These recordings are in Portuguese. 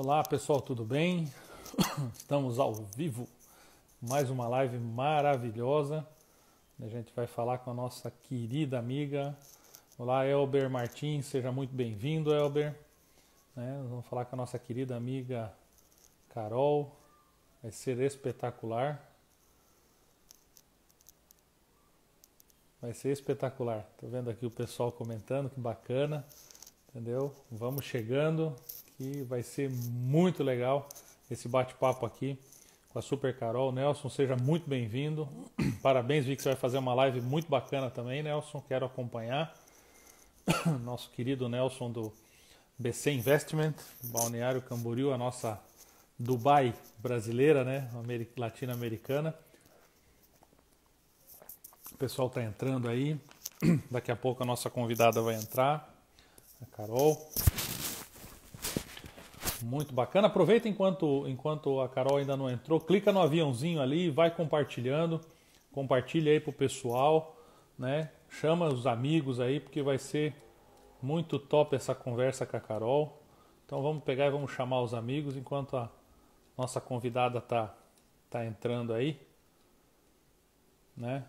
Olá pessoal, tudo bem? Estamos ao vivo, mais uma live maravilhosa. A gente vai falar com a nossa querida amiga. Olá, Elber Martins, seja muito bem-vindo, Elber. Né? Vamos falar com a nossa querida amiga Carol. Vai ser espetacular. Vai ser espetacular. Tô vendo aqui o pessoal comentando, que bacana. Entendeu? Vamos chegando, que vai ser muito legal esse bate-papo aqui com a Super Carol. Nelson, seja muito bem-vindo. Parabéns, vi que você vai fazer uma live muito bacana também, Nelson. Quero acompanhar. Nosso querido Nelson do BC Investment, Balneário Camboriú, a nossa Dubai brasileira, né? Latino-americana. O pessoal está entrando aí. Daqui a pouco a nossa convidada vai entrar, a Carol. Muito bacana. Aproveita enquanto, enquanto a Carol ainda não entrou, clica no aviãozinho ali, vai compartilhando, compartilha aí pro pessoal, né? Chama os amigos aí, porque vai ser muito top essa conversa com a Carol. Então vamos pegar e vamos chamar os amigos enquanto a nossa convidada tá, tá entrando aí, né?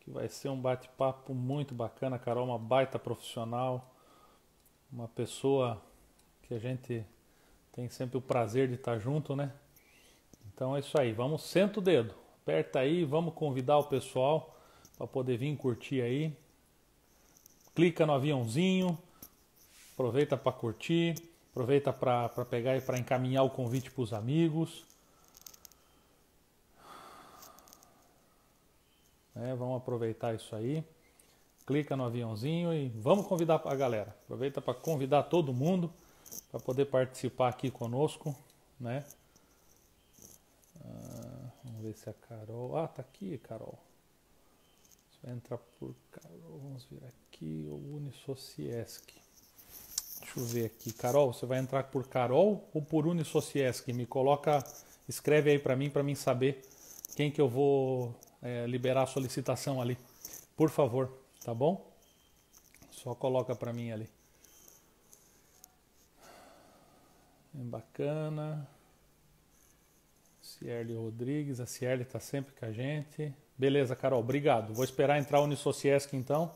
Que vai ser um bate-papo muito bacana. A Carol, uma baita profissional, uma pessoa que a gente tem sempre o prazer de estar junto, né? Então é isso aí, vamos, senta o dedo, aperta aí, vamos convidar o pessoal para poder vir curtir aí. Clica no aviãozinho, aproveita para curtir, aproveita para pegar e para encaminhar o convite para os amigos. É, vamos aproveitar isso aí. Clica no aviãozinho e vamos convidar a galera. Aproveita para convidar todo mundo para poder participar aqui conosco, né? Ah, vamos ver se a Carol. Ah, tá aqui, Carol. Vai entrar por Carol. Vamos ver aqui o Unisociesc. Deixa eu ver aqui. Carol, você vai entrar por Carol ou por Unisociesc? Me coloca, escreve aí para mim, para mim saber quem que eu vou é, liberar a solicitação ali. Por favor, tá bom? Só coloca para mim ali. Bem bacana. Cierle Rodrigues, a Cierle está sempre com a gente. Beleza, Carol, obrigado. Vou esperar entrar o Unisociesc então,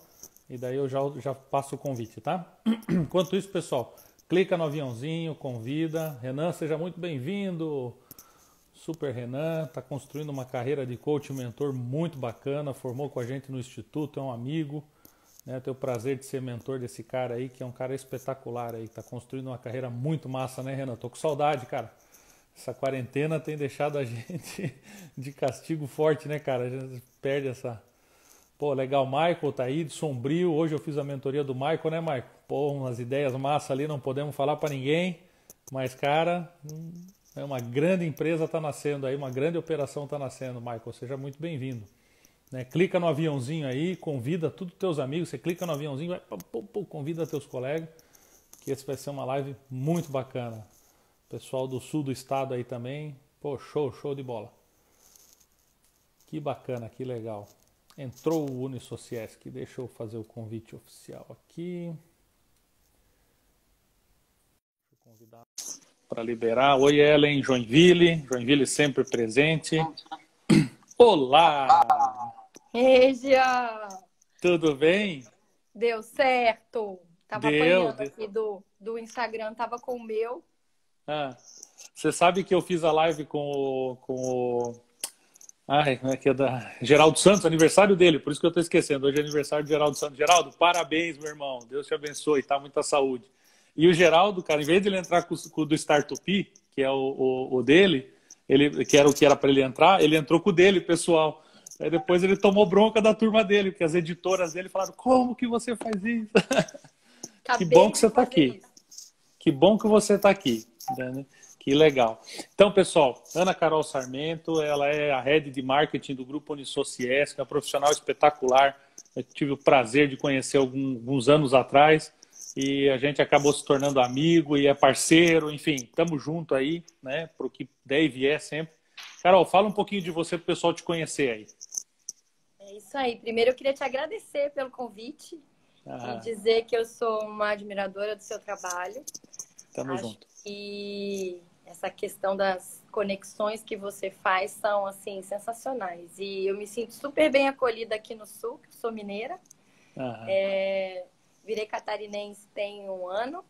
e daí eu já, já passo o convite, tá? Enquanto isso, pessoal, clica no aviãozinho, convida. Renan, seja muito bem-vindo. Super Renan, está construindo uma carreira de coach e mentor muito bacana, formou com a gente no Instituto, é um amigo. Né? Eu tenho o prazer de ser mentor desse cara aí, que é um cara espetacular aí, tá construindo uma carreira muito massa, né, Renan? Tô com saudade, cara. Essa quarentena tem deixado a gente de castigo forte, né, cara? A gente perde essa. Pô, legal, Michael tá aí, de sombrio. Hoje eu fiz a mentoria do Michael, né, Michael? Pô, umas ideias massa ali, não podemos falar para ninguém. Mas, cara, hum, é uma grande empresa tá nascendo aí, uma grande operação tá nascendo, Michael. Seja muito bem-vindo. Né? Clica no aviãozinho aí, convida todos os teus amigos, você clica no aviãozinho, vai, pô, pô, convida teus colegas, que esse vai ser uma live muito bacana. Pessoal do sul do estado aí também, pô, show, show de bola. Que bacana, que legal. Entrou o Unisociesc, deixa eu fazer o convite oficial aqui. Deixa eu convidar para liberar. Oi, Ellen, Joinville, Joinville sempre presente. Olá! Regia! Tudo bem? Deu certo. Tava Deu, apanhando aqui do, do Instagram, tava com o meu. Ah, você sabe que eu fiz a live com o. Com o... Ai, como é que é da. Geraldo Santos, aniversário dele, por isso que eu tô esquecendo. Hoje é aniversário de Geraldo Santos. Geraldo, parabéns, meu irmão. Deus te abençoe, tá? Muita saúde. E o Geraldo, cara, em vez de ele entrar com, com o do Startup, que é o, o, o dele, ele, que era o que era para ele entrar, ele entrou com o dele, pessoal. Aí depois ele tomou bronca da turma dele, porque as editoras dele falaram: como que você faz isso? que bom que você está aqui. Que bom que você está aqui. Que legal. Então, pessoal, Ana Carol Sarmento, ela é a head de marketing do Grupo Unisociesc, é uma profissional espetacular. Eu tive o prazer de conhecer alguns anos atrás e a gente acabou se tornando amigo e é parceiro, enfim, estamos junto aí, né, para o que der e vier sempre. Carol, fala um pouquinho de você para o pessoal te conhecer aí. Isso aí. Primeiro eu queria te agradecer pelo convite ah. e dizer que eu sou uma admiradora do seu trabalho. Tamo Acho junto. E essa questão das conexões que você faz são assim sensacionais. E eu me sinto super bem acolhida aqui no sul, que sou mineira. Uhum. É, virei catarinense tem um ano.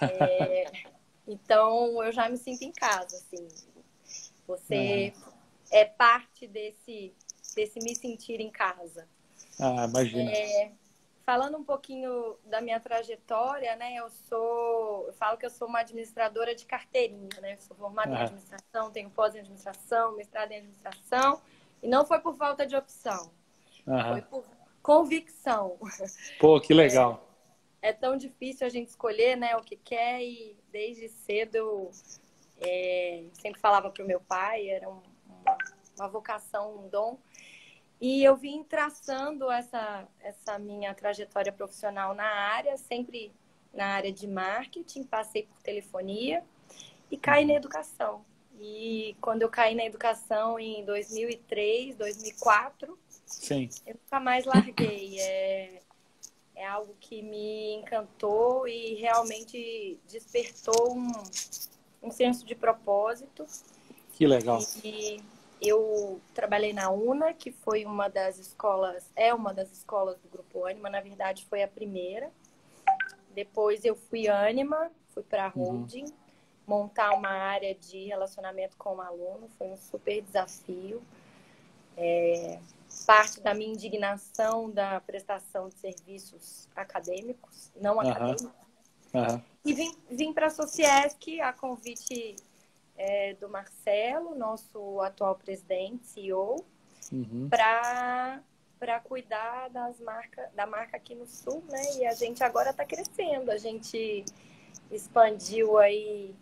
É, então eu já me sinto em casa, assim. Você uhum. é parte desse, desse me sentir em casa. Ah, imagina. É, falando um pouquinho da minha trajetória, né? Eu sou, eu falo que eu sou uma administradora de carteirinha, né? Eu sou formada uhum. em administração, tenho pós em administração, mestrado em administração, e não foi por falta de opção, uhum. foi por convicção. Pô, que legal. É, é, tão difícil a gente escolher, né, o que quer e desde cedo eu é, sempre falava para o meu pai, era um, uma, uma vocação, um dom. E eu vim traçando essa, essa minha trajetória profissional na área, sempre na área de marketing, passei por telefonia e caí na educação. E quando eu caí na educação em 2003, 2004, Sim. eu nunca mais larguei. É, é algo que me encantou e realmente despertou um, um senso de propósito. Que legal. E, eu trabalhei na UNA, que foi uma das escolas, é uma das escolas do Grupo Anima, na verdade foi a primeira. Depois eu fui Anima, fui para a uhum. holding, uhum. montar uma área de relacionamento com o aluno, foi um super desafio. É, parte da minha indignação da prestação de serviços acadêmicos, não uhum. acadêmicos. Uhum. E vim, vim para a Sociesc a convite é, do Marcelo, nosso atual presidente, CEO, uhum. para para cuidar das marcas, da marca aqui no Sul, né? E a gente agora está crescendo. A gente expandiu aí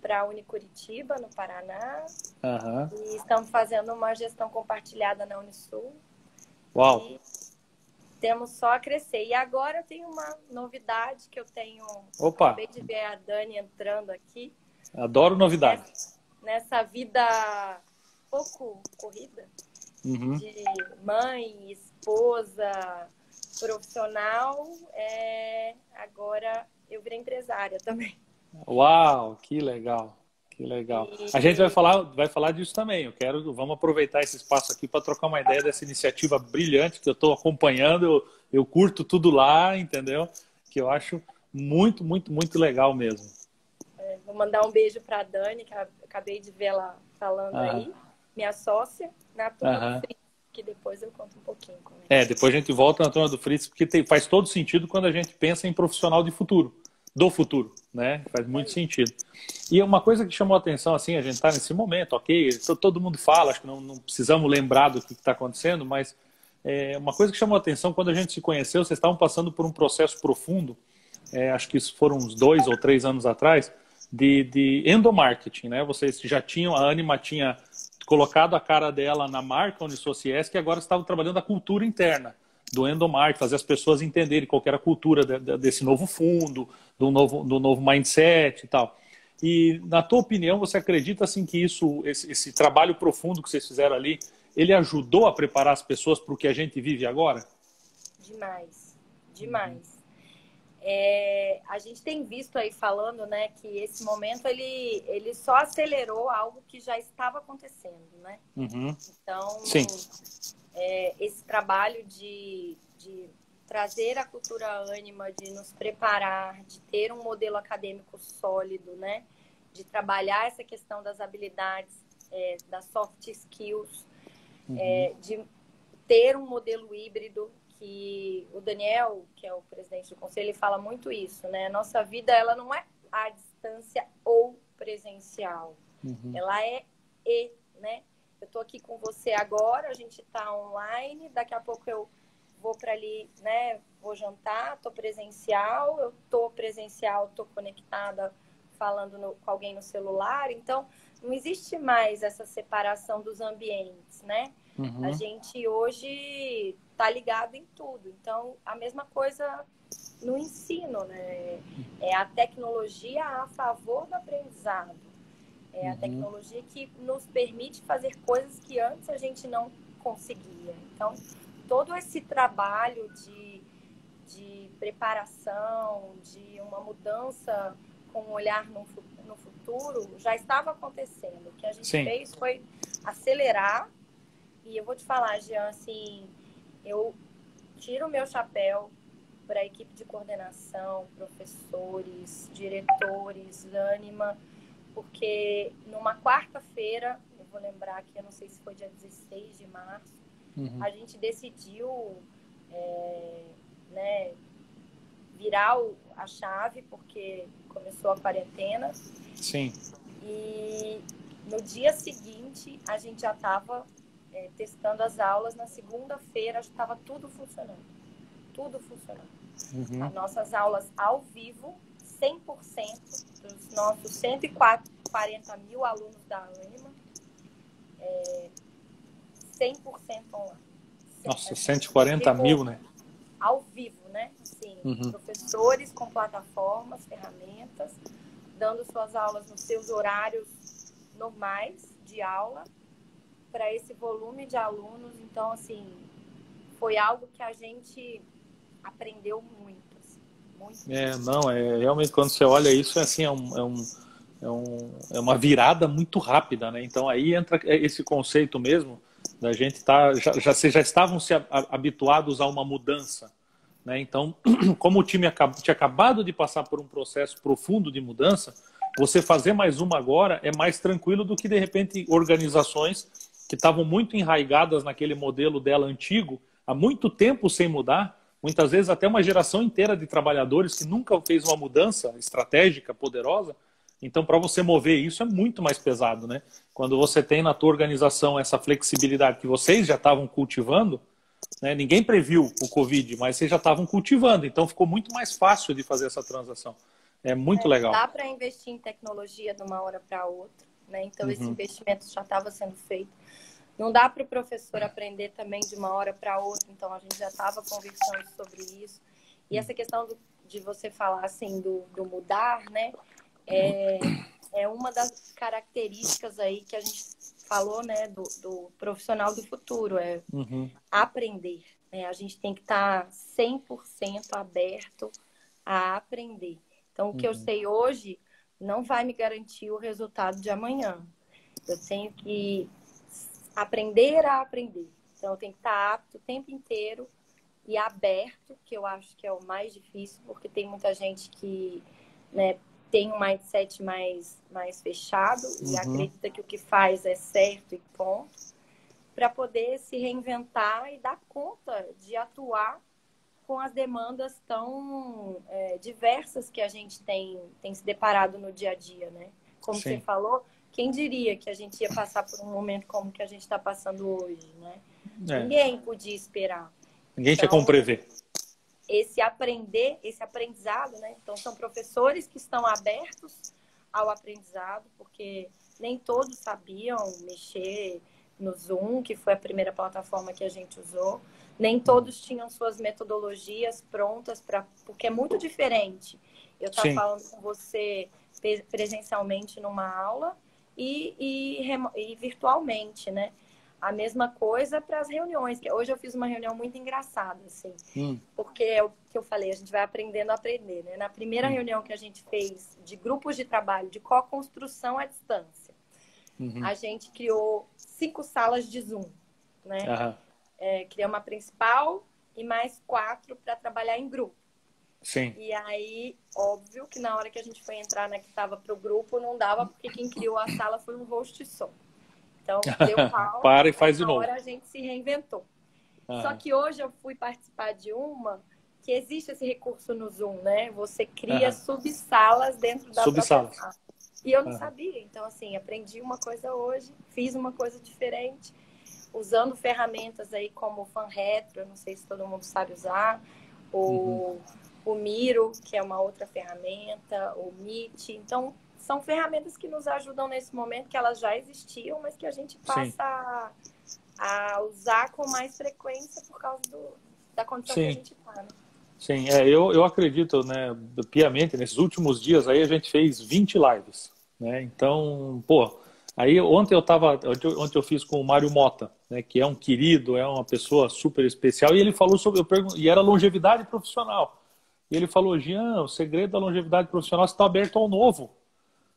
para a Unicuritiba, no Paraná. Uhum. E estamos fazendo uma gestão compartilhada na Unisul. Uau! E temos só a crescer. E agora tem uma novidade que eu tenho. Opa! Acabei de ver a Dani entrando aqui. Adoro novidades. Nessa, vida pouco corrida uhum. de mãe, esposa, profissional, é... agora eu virei empresária também. Uau, que legal. Que legal. A gente vai falar, vai falar disso também. Eu quero, vamos aproveitar esse espaço aqui para trocar uma ideia dessa iniciativa brilhante que eu estou acompanhando. Eu, eu curto tudo lá, entendeu? Que eu acho muito, muito, muito legal mesmo. Mandar um beijo para a Dani, que acabei de ver ela falando aí, minha sócia, na turma do Fritz, que depois eu conto um pouquinho. É, é depois a gente volta na turma do Fritz, porque tem, faz todo sentido quando a gente pensa em profissional de futuro, do futuro, né? Faz muito é. sentido. E uma coisa que chamou a atenção, assim, a gente está nesse momento, ok, todo mundo fala, acho que não, não precisamos lembrar do que está acontecendo, mas é, uma coisa que chamou a atenção, quando a gente se conheceu, vocês estavam passando por um processo profundo, é, acho que isso foram uns dois ou três anos atrás, de, de endomarketing, né? Vocês já tinham, a Anima tinha colocado a cara dela na marca Unisociesc e agora estavam trabalhando a cultura interna do endomarketing, fazer as pessoas entenderem qual era a cultura de, de, desse novo fundo, do novo, do novo mindset e tal. E na tua opinião, você acredita assim que isso, esse, esse trabalho profundo que vocês fizeram ali, ele ajudou a preparar as pessoas para o que a gente vive agora? Demais, demais. É, a gente tem visto aí falando, né, que esse momento ele, ele só acelerou algo que já estava acontecendo, né? Uhum. Então, Sim. É, esse trabalho de, de trazer a cultura ânima, de nos preparar, de ter um modelo acadêmico sólido, né? De trabalhar essa questão das habilidades, é, das soft skills, uhum. é, de ter um modelo híbrido que o Daniel, que é o presidente do conselho, ele fala muito isso, né? Nossa vida, ela não é à distância ou presencial. Uhum. Ela é e, né? Eu tô aqui com você agora, a gente tá online, daqui a pouco eu vou para ali, né? Vou jantar, tô presencial, eu tô presencial, tô conectada falando no, com alguém no celular, então não existe mais essa separação dos ambientes, né? Uhum. A gente hoje está ligado em tudo. Então, a mesma coisa no ensino, né? É a tecnologia a favor do aprendizado. É a uhum. tecnologia que nos permite fazer coisas que antes a gente não conseguia. Então, todo esse trabalho de, de preparação, de uma mudança com um olhar no, no futuro já estava acontecendo. O que a gente Sim. fez foi acelerar. E eu vou te falar, Jean, assim, eu tiro o meu chapéu para a equipe de coordenação, professores, diretores, ânima, porque numa quarta-feira, eu vou lembrar que eu não sei se foi dia 16 de março, Uhum. a gente decidiu é, né, virar a chave, porque começou a quarentena, Sim. e no dia seguinte a gente já estava testando as aulas, na segunda-feira estava tudo funcionando. Tudo funcionando. Uhum. As nossas aulas ao vivo, 100% dos nossos 140 mil alunos da Anima, é, 100% online. Nossa, A gente 140 ficou mil, né? Ao vivo, né? Assim, Uhum. professores com plataformas, ferramentas, dando suas aulas nos seus horários normais de aula para esse volume de alunos. Então, assim, foi algo que a gente aprendeu muito. assim, muito. É, não, é realmente quando você olha isso, é assim, é, um, é, um, é, um, é uma virada muito rápida, né? Então aí entra esse conceito mesmo da gente tá, já, já, vocês já estavam se habituados a uma mudança, né? Então, como o time tinha acabado de passar por um processo profundo de mudança, você fazer mais uma agora é mais tranquilo do que de repente organizações que estavam muito enraigadas naquele modelo dela antigo, há muito tempo sem mudar, muitas vezes até uma geração inteira de trabalhadores que nunca fez uma mudança estratégica poderosa. Então, para você mover isso é muito mais pesado, né? Quando você tem na tua organização essa flexibilidade que vocês já estavam cultivando, né? ninguém previu o Covid, mas vocês já estavam cultivando, então ficou muito mais fácil de fazer essa transação. É muito legal. Dá para investir em tecnologia de uma hora para outra, né? Então, esse Uhum. investimento já estava sendo feito. Não dá para o professor aprender também de uma hora para outra, então a gente já estava conversando sobre isso. E essa questão do, de você falar assim do, do mudar, né? É, é uma das características aí que a gente falou, né, do, do profissional do futuro, é Uhum. aprender. Né? A gente tem que estar 100% aberto a aprender. Então, o que eu Uhum. sei hoje não vai me garantir o resultado de amanhã. Eu tenho que aprender a aprender. Então, eu tenho que estar apto o tempo inteiro e aberto, que eu acho que é o mais difícil, porque tem muita gente que né, tem um mindset mais, mais fechado e Uhum. acredita que o que faz é certo e ponto, para poder se reinventar e dar conta de atuar com as demandas tão é, diversas que a gente tem, tem se deparado no dia a dia, né? Como Sim. você falou, quem diria que a gente ia passar por um momento como que a gente está passando hoje, né? É, Ninguém podia esperar. ninguém tinha Então, como prever. Esse aprender, esse aprendizado, né? Então, são professores que estão abertos ao aprendizado, porque nem todos sabiam mexer no Zoom, que foi a primeira plataforma que a gente usou. Nem todos tinham suas metodologias prontas para, porque é muito diferente. Eu estar Sim. falando com você presencialmente numa aula e, e, e virtualmente, né? A mesma coisa para as reuniões. Que hoje eu fiz uma reunião muito engraçada, assim, Hum, porque é o que eu falei, a gente vai aprendendo a aprender, né? Na primeira Hum. reunião que a gente fez de grupos de trabalho de co-construção à distância, uhum. a gente criou cinco salas de Zoom, né? Aham. É, criamos uma principal e mais quatro para trabalhar em grupo. Sim. E aí, óbvio que na hora que a gente foi entrar na que estava para o grupo, não dava, porque quem criou a sala foi um host só. Então, deu pau. Para e faz de novo. hora a gente se reinventou. Aham. Só que hoje eu fui participar de uma que existe esse recurso no Zoom, né? Você cria Aham. subsalas dentro da Subsalas. própria sala. E eu não Aham. sabia. Então, assim, aprendi uma coisa hoje, fiz uma coisa diferente, usando ferramentas aí como o FanRetro, eu não sei se todo mundo sabe usar, o, o Miro, que é uma outra ferramenta, o Meet. Então, são ferramentas que nos ajudam nesse momento, que elas já existiam, mas que a gente passa a, a usar com mais frequência por causa do, da condição Sim. que a gente está. Né? Sim, é, eu, eu acredito, né, piamente, nesses últimos dias aí a gente fez 20 lives, né, então, pô, aí ontem eu tava, ontem eu- fiz com o Mário Mota, né, que é um querido, é uma pessoa super especial, e ele falou sobre, eu pergun- e era longevidade profissional, e ele falou, Jean, o segredo da longevidade profissional está aberto ao novo,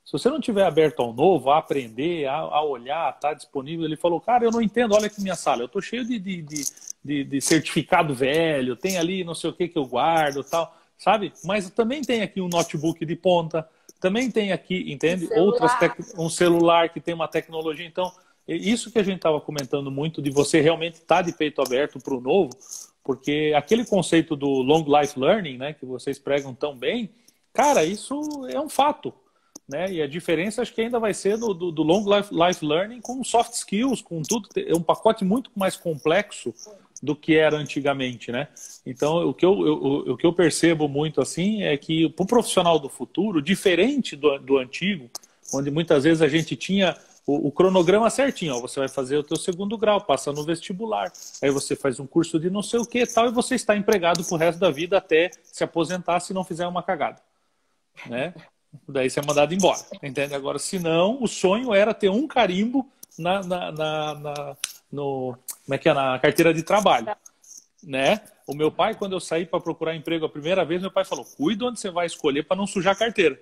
Se você não tiver aberto ao novo, a aprender, a, a olhar, tá disponível, ele falou, cara, eu não entendo, olha aqui minha sala, eu tô cheio de, de, de, de, de certificado velho, tem ali não sei o que que eu guardo tal, sabe? Mas também tem aqui um notebook de ponta, também tem aqui, entende? Um Outras tec... um celular que tem uma tecnologia, então isso que a gente estava comentando muito de você realmente estar tá de peito aberto para o novo, porque aquele conceito do long life learning, né, que vocês pregam tão bem, cara, isso é um fato. Né? E a diferença acho que ainda vai ser do, do, do long life, life learning com soft skills, com tudo. É um pacote muito mais complexo do que era antigamente, né? Então, o que eu, eu o que eu percebo muito assim é que para o profissional do futuro, diferente do, do antigo, onde muitas vezes a gente tinha o, o, cronograma certinho, ó, você vai fazer o teu segundo grau, passa no vestibular, aí você faz um curso de não sei o que tal, e você está empregado pro resto da vida até se aposentar se não fizer uma cagada, né? Daí você é mandado embora, entende? Agora, se não, o sonho era ter um carimbo na, na, na, na no, como é que é, na carteira de trabalho, né? O meu pai, quando eu saí para procurar emprego a primeira vez, meu pai falou: cuida onde você vai escolher para não sujar a carteira.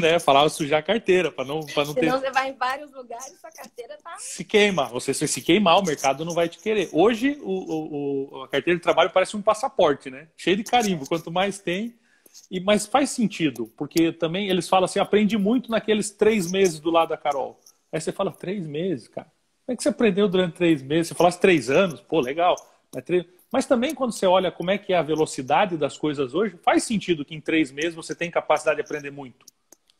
Né? Falava sujar a carteira para não, para não Senão ter. você vai em vários lugares e sua carteira tá. Se queima. Você se, se queimar, o mercado não vai te querer. Hoje, o, o, a carteira de trabalho parece um passaporte, né? Cheio de carimbo. Quanto mais tem, e, mas faz sentido, porque também eles falam assim, aprende muito naqueles três meses do lado da Carol. Aí você fala, três meses, cara. Como é que você aprendeu durante três meses? Você falasse três anos, pô, legal. Mas, três... mas também quando você olha como é que é a velocidade das coisas hoje, faz sentido que em três meses você tem capacidade de aprender muito.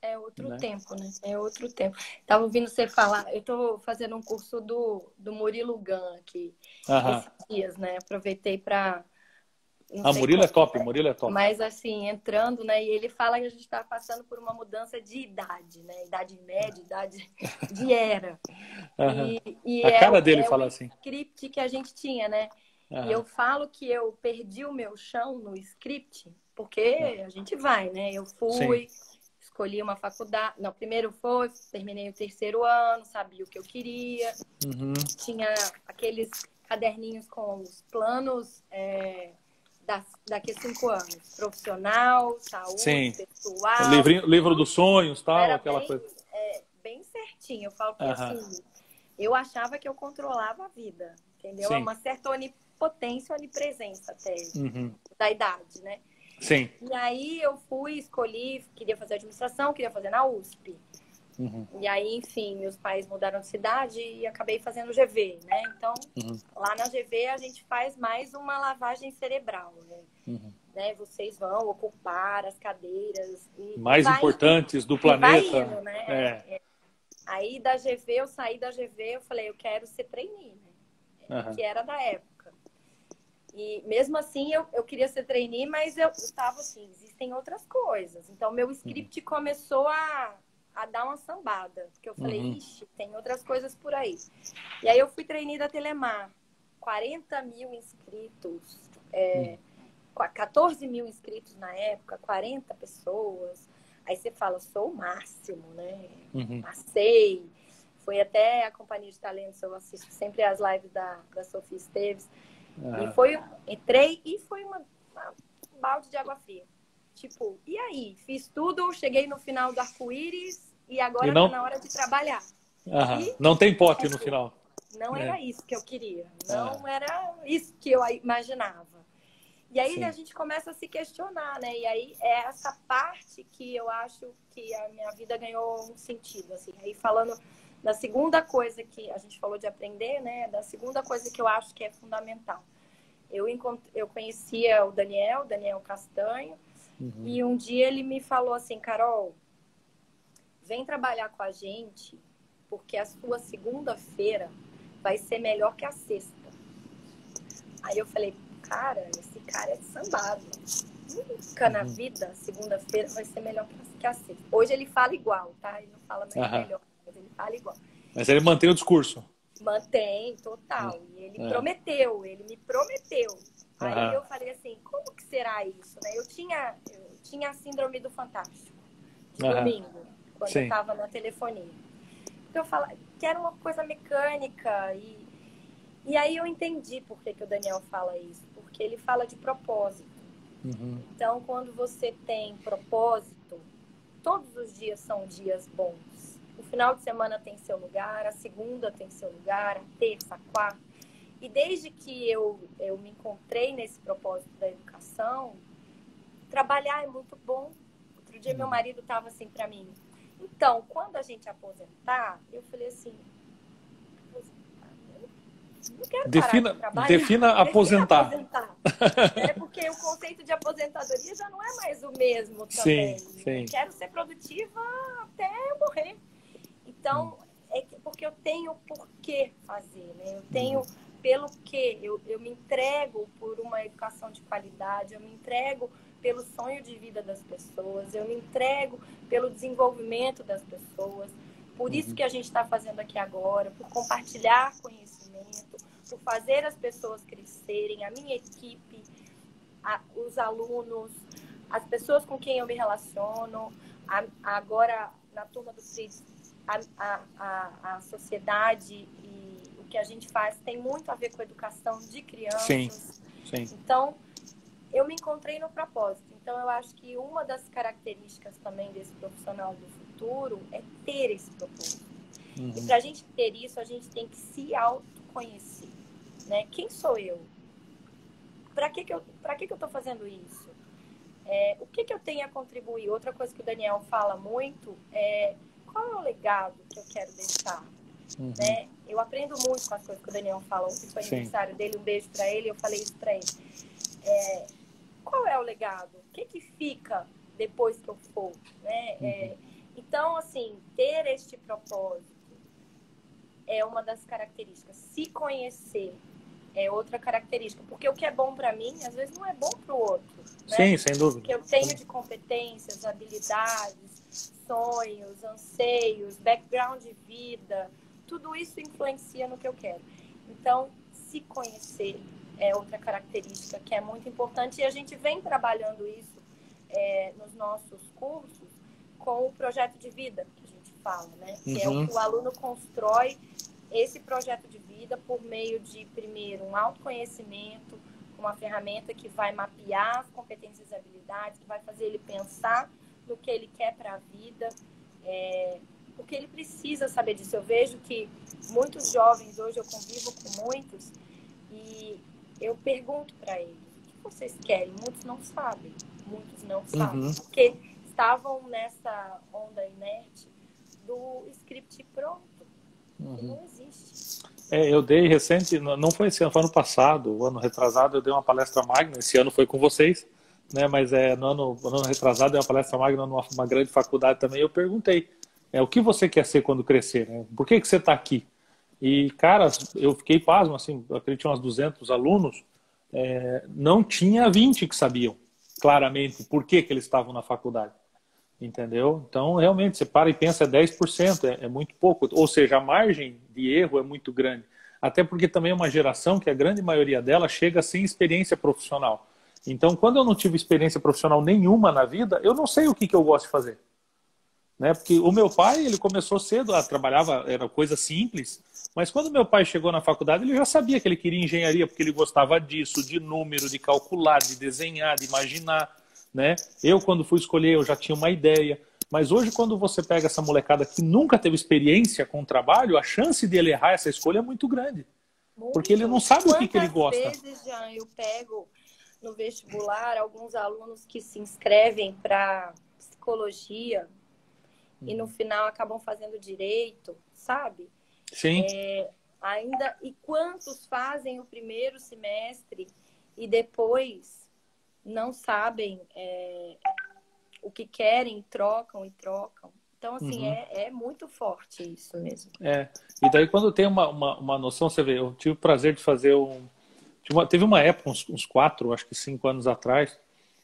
É outro né? tempo, né? É outro tempo. Tava ouvindo você falar, eu estou fazendo um curso do, do Murilo Gun aqui, esses dias, né? Aproveitei para a Murilo é top, Murilo é top. Mas assim, entrando, né? E ele fala que a gente está passando por uma mudança de idade, né? Idade média, idade de era. Uhum. E, e, a é, cara dele é fala assim. script que a gente tinha, né? Uhum. E eu falo que eu perdi o meu chão no script, porque a gente vai, né? Eu fui, Sim. escolhi uma faculdade. Não, primeiro foi, terminei o terceiro ano, sabia o que eu queria. Uhum. Tinha aqueles caderninhos com os planos. É da, daqui a cinco anos? Profissional, saúde, Sim. pessoal. Livrinho, livro dos sonhos, tal, Era aquela bem, coisa. É, bem certinho. Eu falo que assim, eu achava que eu controlava a vida, entendeu? Sim. Uma certa onipotência, onipresença até uhum. da idade, né? Sim. E aí eu fui, escolhi, queria fazer administração, queria fazer na USP. Uhum. E aí, enfim, meus pais mudaram de cidade e acabei fazendo GV, né? Então, uhum. lá na GV a gente faz mais uma lavagem cerebral, né? Uhum. né? Vocês vão ocupar as cadeiras. mais importantes indo, do planeta. Indo, né? É. É. Aí da GV, eu saí da GV, eu falei, eu quero ser trainee, né? Que era da época. E mesmo assim, eu, eu queria ser trainee, mas eu estava assim, existem outras coisas. Então, meu script uhum. começou a a dar uma sambada. Porque eu falei, uhum. ixi, tem outras coisas por aí. E aí eu fui treinada da Telemar. 40 mil inscritos, é, uhum. 14 mil inscritos na época, 40 pessoas. Aí você fala, sou o máximo, né? Uhum. Passei. Foi até a Companhia de Talentos, eu assisto sempre as lives da, da Sofia Esteves. Uhum. E foi, entrei e foi uma, uma, um balde de água fria. Tipo, e aí? Fiz tudo, cheguei no final do arco-íris, e agora está na hora de trabalhar. E, não tem pote no final. Não é. era isso que eu queria. Não é. era isso que eu imaginava. E aí Sim. a gente começa a se questionar, né? E aí é essa parte que eu acho que a minha vida ganhou um sentido, assim. Aí falando da segunda coisa que a gente falou de aprender, né? Da segunda coisa que eu acho que é fundamental. Eu, encont... eu conhecia o Daniel, Daniel Castanho, uhum. e um dia ele me falou assim, Carol, vem trabalhar com a gente, porque a sua segunda-feira vai ser melhor que a sexta. Aí eu falei, cara, esse cara é sambado. Nunca na uhum. vida, segunda-feira vai ser melhor que a sexta. Hoje ele fala igual, tá? Ele não fala mais uhum. melhor, mas ele fala igual. Mas ele mantém o discurso. Mantém, total. E ele é. prometeu, ele me prometeu. Aí eu falei assim, como que será isso? Né? Eu, tinha, eu tinha a síndrome do fantástico. De domingo quando Sim. eu estava na telefonia. Então eu falava que era uma coisa mecânica e, e aí eu entendi por que, que o Daniel fala isso, porque ele fala de propósito. Uhum. Então, quando você tem propósito, todos os dias são dias bons. O final de semana tem seu lugar, a segunda tem seu lugar, a terça, a quarta. E desde que eu, eu me encontrei nesse propósito da educação, trabalhar é muito bom. Outro dia meu uhum. marido estava assim para mim. Então, quando a gente aposentar, eu falei assim, não quero defina, defina aposentar. aposentar. é porque o conceito de aposentadoria já não é mais o mesmo também. Sim, sim. Eu quero ser produtiva até eu morrer. Então, é porque eu tenho por que fazer, né? Eu tenho pelo que eu, eu me entrego por uma educação de qualidade, eu me entrego pelo sonho de vida das pessoas, eu me entrego pelo desenvolvimento das pessoas. Por isso uhum. que a gente está fazendo aqui agora, por compartilhar conhecimento, por fazer as pessoas crescerem, a minha equipe, a, os alunos, as pessoas com quem eu me relaciono, a, agora na turma do CIS, a, a, a, sociedade e o que a gente faz tem muito a ver com a educação de crianças. Sim, sim. Então, eu me encontrei no propósito. Então, eu acho que uma das características também desse profissional do futuro é ter esse propósito. Uhum. E para a gente ter isso, a gente tem que se autoconhecer. Né? Quem sou eu? Para que, que eu que, que eu estou fazendo isso? É, o que, que eu tenho a contribuir? Outra coisa que o Daniel fala muito é qual é o legado que eu quero deixar? Uhum. Né? Eu aprendo muito com as coisas que o Daniel fala. Ontem foi aniversário dele, um beijo para ele, eu falei isso para ele. É, qual é o legado? O que, que fica depois que eu for? Né? É, uhum. É, então, assim, ter este propósito é uma das características. Se conhecer é outra característica. Porque o que é bom para mim, às vezes, não é bom para o outro. Né? Sim, sem dúvida. Que eu tenho de competências, habilidades, sonhos, anseios, background de vida, tudo isso influencia no que eu quero. Então, se conhecer é outra característica que é muito importante e a gente vem trabalhando isso é, nos nossos cursos com o projeto de vida que a gente fala, né? Que uhum. é o uhum. que o aluno constrói esse projeto de vida por meio de, primeiro, um autoconhecimento, uma ferramenta que vai mapear as competências e habilidades, que vai fazer ele pensar no que ele quer para a vida, é, porque ele precisa saber disso. Eu vejo que muitos jovens, hoje eu convivo com muitos, e eu pergunto para eles, o que vocês querem? Muitos não sabem, muitos não sabem, uhum. porque estavam nessa onda inerte do script pronto, uhum. que não existe. É, eu dei recente, não foi esse ano, foi ano passado, o ano retrasado, eu dei uma palestra magna, esse ano foi com vocês, né? Mas é, no ano, no ano retrasado, dei uma palestra magna numa uma grande faculdade também, eu perguntei, é, o que você quer ser quando crescer, né? Por que, que você está aqui? E, cara, eu fiquei pasmo, assim, acredito que uns 200 alunos, é, não tinha 20 que sabiam claramente por que, que eles estavam na faculdade. Entendeu? Então, realmente, você para e pensa, é 10%, é, é muito pouco. Ou seja, a margem de erro é muito grande. Até porque também é uma geração que a grande maioria dela chega sem experiência profissional. Então, quando eu não tive experiência profissional nenhuma na vida, eu não sei o que, que eu gosto de fazer. Né? Porque o meu pai, ele começou cedo, a trabalhava, era coisa simples, mas quando meu pai chegou na faculdade, ele já sabia que ele queria engenharia, porque ele gostava disso, de número, de calcular, de desenhar, de imaginar né? Eu, quando fui escolher, eu já tinha uma ideia. Mas hoje, quando você pega essa molecada que nunca teve experiência com o trabalho, a chance de ele errar essa escolha é muito grande. Muito. Porque ele não sabe o que, que ele gosta. Vezes, Jean, eu pego no vestibular alguns alunos que se inscrevem para psicologia hum. e no uhum. final acabam fazendo direito, sabe? Sim. É, ainda e quantos fazem o primeiro semestre e depois não sabem é, o que querem, trocam e trocam. Então, assim, uhum. é, é muito forte isso mesmo. É. E daí, quando tem uma, uma, uma noção, você vê, eu tive o prazer de fazer um. Uma, teve uma época, uns, uns, quatro, acho que cinco anos atrás,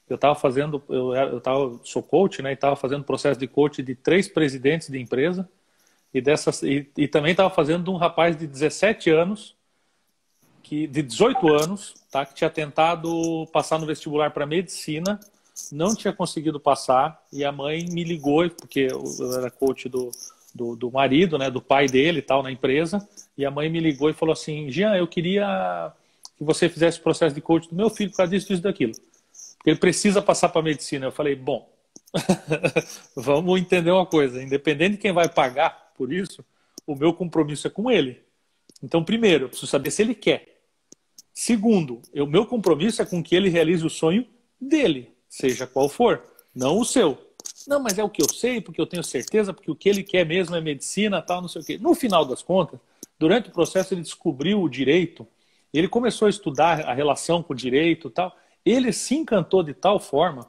eu estava fazendo, eu, eu tava, sou coach, né, e estava fazendo processo de coach de três presidentes de empresa, e, dessas, e, e também estava fazendo de um rapaz de 17 anos, que de 18 anos, tá, que tinha tentado passar no vestibular para medicina, não tinha conseguido passar e a mãe me ligou porque eu era coach do, do, do marido, né, do pai dele e tal na empresa, e a mãe me ligou e falou assim: Jean, eu queria que você fizesse o processo de coach do meu filho por causa disso, disso, daquilo. Porque ele precisa passar para medicina. Eu falei: bom, Vamos entender uma coisa: independente de quem vai pagar por isso, o meu compromisso é com ele. Então, primeiro, eu preciso saber se ele quer. Segundo, o meu compromisso é com que ele realize o sonho dele, seja qual for, não o seu. Não, mas é o que eu sei, porque eu tenho certeza, porque o que ele quer mesmo é medicina, tal, não sei o quê. No final das contas, durante o processo ele descobriu o direito, ele começou a estudar a relação com o direito, tal. Ele se encantou de tal forma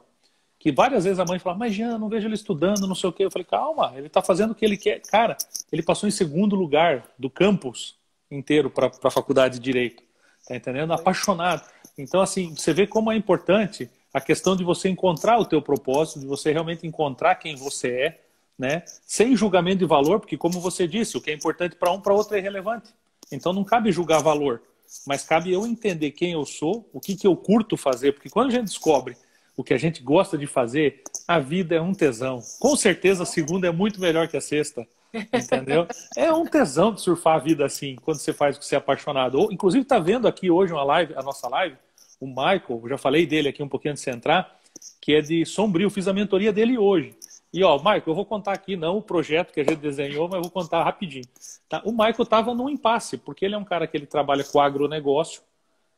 que várias vezes a mãe falava, mas Jean, não vejo ele estudando, não sei o quê. Eu falei, calma, ele está fazendo o que ele quer. Cara, ele passou em segundo lugar do campus inteiro para a faculdade de Direito. Tá entendendo? Apaixonado. Então, assim, você vê como é importante a questão de você encontrar o teu propósito, de você realmente encontrar quem você é, né? Sem julgamento de valor, porque como você disse, o que é importante para um, para outro é irrelevante. Então não cabe julgar valor, mas cabe eu entender quem eu sou, o que, que eu curto fazer, porque quando a gente descobre o que a gente gosta de fazer, a vida é um tesão. Com certeza a segunda é muito melhor que a sexta. Entendeu? É um tesão de surfar a vida assim, quando você faz o que você é apaixonado. Ou, inclusive, está vendo aqui hoje uma live, a nossa live, o Michael, já falei dele aqui um pouquinho antes de entrar, que é de Sombrio, fiz a mentoria dele hoje. E ó, Michael, eu vou contar aqui não o projeto que a gente desenhou, mas vou contar rapidinho. Tá? O Michael estava num impasse, porque ele é um cara que ele trabalha com agronegócio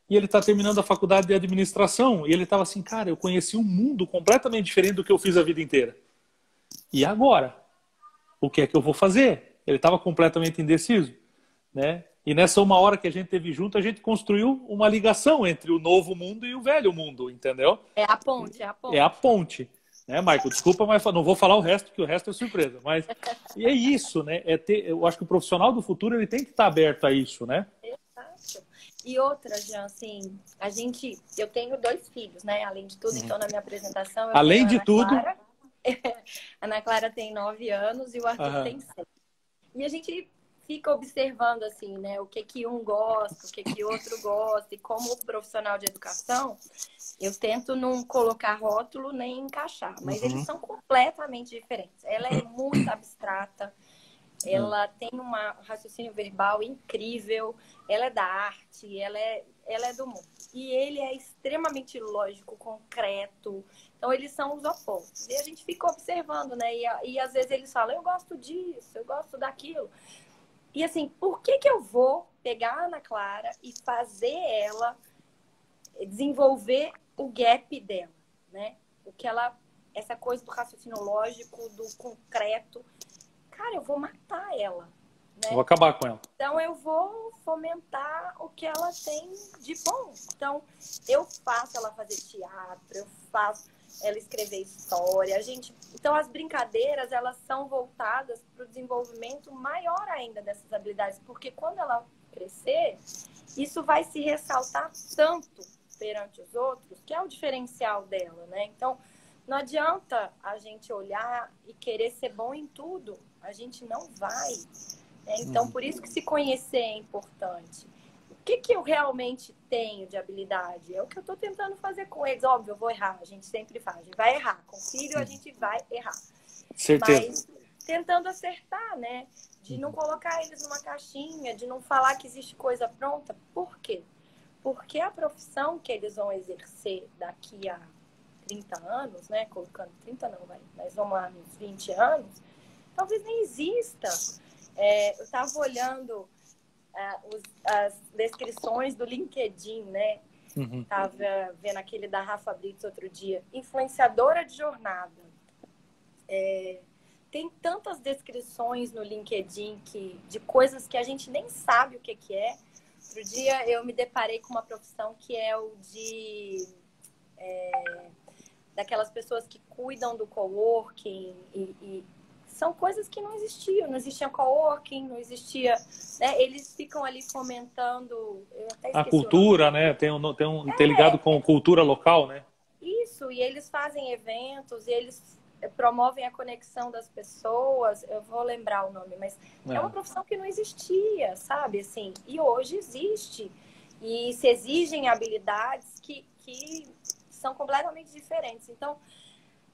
e ele está terminando a faculdade de administração e ele estava assim, cara, eu conheci um mundo completamente diferente do que eu fiz a vida inteira. E agora? O que é que eu vou fazer? Ele estava completamente indeciso, né? E nessa uma hora que a gente teve junto, a gente construiu uma ligação entre o novo mundo e o velho mundo, entendeu? É a ponte, é a ponte. É a ponte. Né, Michael? Desculpa, mas não vou falar o resto, porque o resto é surpresa. Mas e é isso, né? É ter, eu acho que o profissional do futuro ele tem que estar aberto a isso, né? Exato. E outra, Jean, assim, a gente, eu tenho dois filhos, né? Além de tudo, então na minha apresentação. Além de tudo. Clara, a Ana Clara tem nove anos e o Arthur uhum. tem seis. E a gente fica observando assim, né, o que que um gosta, o que que outro gosta e como profissional de educação, eu tento não colocar rótulo nem encaixar, mas uhum. eles são completamente diferentes. Ela é muito abstrata, ela uhum. tem um raciocínio verbal incrível, ela é da arte, ela é, ela é do mundo. E ele é extremamente lógico, concreto. Então, eles são os opostos. E a gente fica observando, né? E, e às vezes eles falam, eu gosto disso, eu gosto daquilo. E assim, por que, que eu vou pegar a Ana Clara e fazer ela desenvolver o gap dela, né? O que ela, essa coisa do raciocínio lógico, do concreto. Cara, eu vou matar ela. Né? Vou acabar com ela. Então eu vou fomentar o que ela tem de bom. Então eu faço ela fazer teatro, eu faço ela escrever história. A gente, então as brincadeiras elas são voltadas para o desenvolvimento maior ainda dessas habilidades, porque quando ela crescer, isso vai se ressaltar tanto perante os outros, que é o diferencial dela, né? Então, não adianta a gente olhar e querer ser bom em tudo, a gente não vai. Né? Então, por isso que se conhecer é importante que, que eu realmente tenho de habilidade? É o que eu estou tentando fazer com eles. Óbvio, eu vou errar, a gente sempre faz, a gente vai errar. Com filho, a gente vai errar. Certeza. Mas tentando acertar, né? De não colocar eles numa caixinha, de não falar que existe coisa pronta. Por quê? Porque a profissão que eles vão exercer daqui a 30 anos, né? Colocando 30 não, vai, mas vamos lá, uns 20 anos, talvez nem exista. É, eu estava olhando os, as descrições do LinkedIn, né? Uhum. Tava vendo aquele da Rafa Brits outro dia. Influenciadora de jornada. É, tem tantas descrições no LinkedIn que, de coisas que a gente nem sabe o que, que é. Outro dia eu me deparei com uma profissão que é o de. É, daquelas pessoas que cuidam do coworking e, e são coisas que não existiam, não existia coworking, não existia, né? Eles ficam ali fomentando a cultura, né? Tem um, tem um é, tem ligado com cultura local, né? Isso, e eles fazem eventos, e eles promovem a conexão das pessoas. Eu vou lembrar o nome, mas é, é uma profissão que não existia, sabe? Assim, e hoje existe. E se exigem habilidades que, que são completamente diferentes. Então,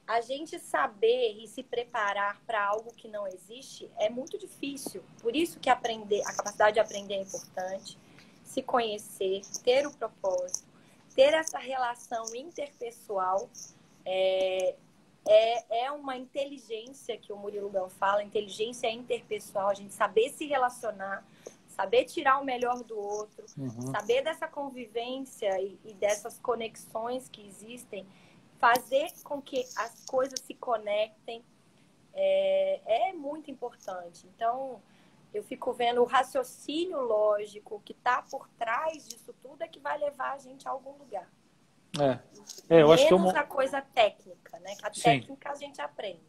a gente saber e se preparar para algo que não existe é muito difícil. Por isso que aprender, a capacidade de aprender é importante, se conhecer, ter o propósito, ter essa relação interpessoal é, é, é uma inteligência que o Murilo Gão fala, inteligência interpessoal, a gente saber se relacionar, saber tirar o melhor do outro, uhum. saber dessa convivência e, e, dessas conexões que existem, fazer com que as coisas se conectem é, é muito importante. Então, eu fico vendo o raciocínio lógico que está por trás disso tudo é que vai levar a gente a algum lugar. É, é eu acho que é uma... a coisa técnica, né? Que a Sim. técnica a gente aprende.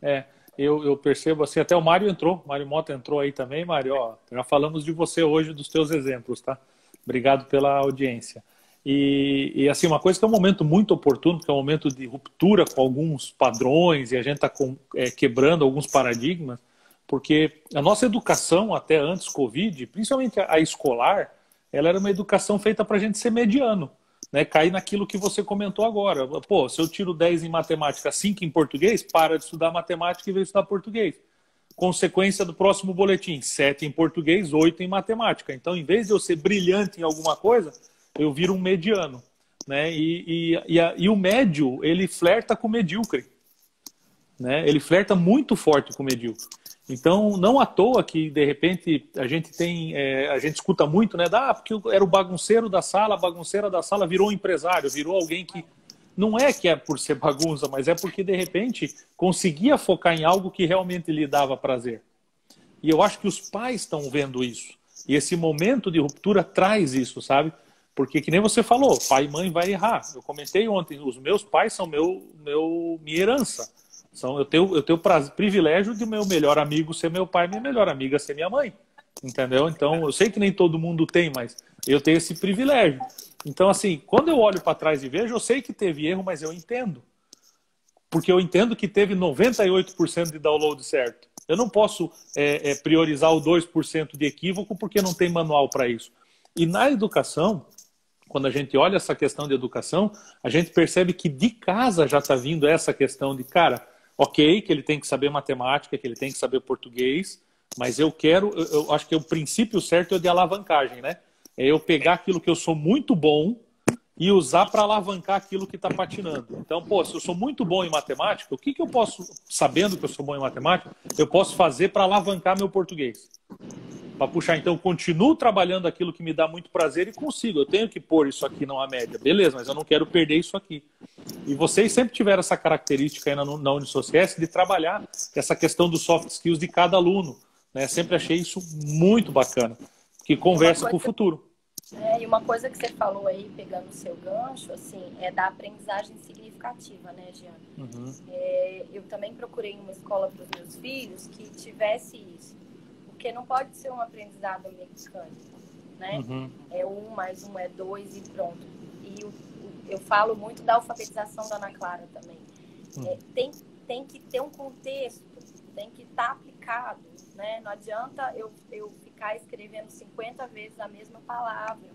É, eu, eu percebo assim, até o Mário entrou, o Mário Mota entrou aí também, Mário, ó, já falamos de você hoje, dos teus exemplos, tá? Obrigado pela audiência. E, e, assim, uma coisa que é um momento muito oportuno, que é um momento de ruptura com alguns padrões e a gente está é, quebrando alguns paradigmas, porque a nossa educação até antes Covid, principalmente a, a escolar, ela era uma educação feita para a gente ser mediano né, cair naquilo que você comentou agora. Pô, se eu tiro 10 em matemática, 5 em português, para de estudar matemática e vem estudar português. Consequência do próximo boletim, 7 em português, 8 em matemática. Então, em vez de eu ser brilhante em alguma coisa, eu viro um mediano. Né? E, e, e, a, e o médio, ele flerta com o medíocre. Né? Ele flerta muito forte com o medíocre. Então, não à toa que, de repente, a gente tem, é, a gente escuta muito, né? Ah, porque era o bagunceiro da sala, a bagunceira da sala virou um empresário, virou alguém que. Não é que é por ser bagunça, mas é porque, de repente, conseguia focar em algo que realmente lhe dava prazer. E eu acho que os pais estão vendo isso. E esse momento de ruptura traz isso, sabe? Porque, que nem você falou, pai e mãe vai errar. Eu comentei ontem, os meus pais são meu, meu, minha herança. São, eu tenho, eu tenho o privilégio de meu melhor amigo ser meu pai, minha melhor amiga ser minha mãe. Entendeu? Então, eu sei que nem todo mundo tem, mas eu tenho esse privilégio. Então, assim, quando eu olho para trás e vejo, eu sei que teve erro, mas eu entendo. Porque eu entendo que teve 98% de download certo. Eu não posso é, é, priorizar o 2% de equívoco porque não tem manual para isso. E na educação, quando a gente olha essa questão de educação, a gente percebe que de casa já está vindo essa questão de, cara, ok, que ele tem que saber matemática, que ele tem que saber português, mas eu quero, eu, eu acho que o princípio certo é de alavancagem, né? É eu pegar aquilo que eu sou muito bom e usar para alavancar aquilo que está patinando. Então, pô, se eu sou muito bom em matemática, o que, que eu posso, sabendo que eu sou bom em matemática, eu posso fazer para alavancar meu português? Para puxar. Então, eu continuo trabalhando aquilo que me dá muito prazer e consigo. Eu tenho que pôr isso aqui numa média. Beleza, mas eu não quero perder isso aqui. E vocês sempre tiveram essa característica aí na, na Unisociesc de trabalhar essa questão dos soft skills de cada aluno. Né? Sempre achei isso muito bacana, que conversa com o futuro. É, e uma coisa que você falou aí, pegando o seu gancho, assim, é da aprendizagem significativa, né, Giana? Uhum. É, eu também procurei uma escola para os meus filhos que tivesse isso porque não pode ser um aprendizado mecânico, né? Uhum. É um mais um é dois e pronto. E o, eu falo muito da alfabetização da Ana Clara também. Uhum. É, tem, tem que ter um contexto, tem que estar tá aplicado, né? Não adianta eu, eu ficar escrevendo 50 vezes a mesma palavra.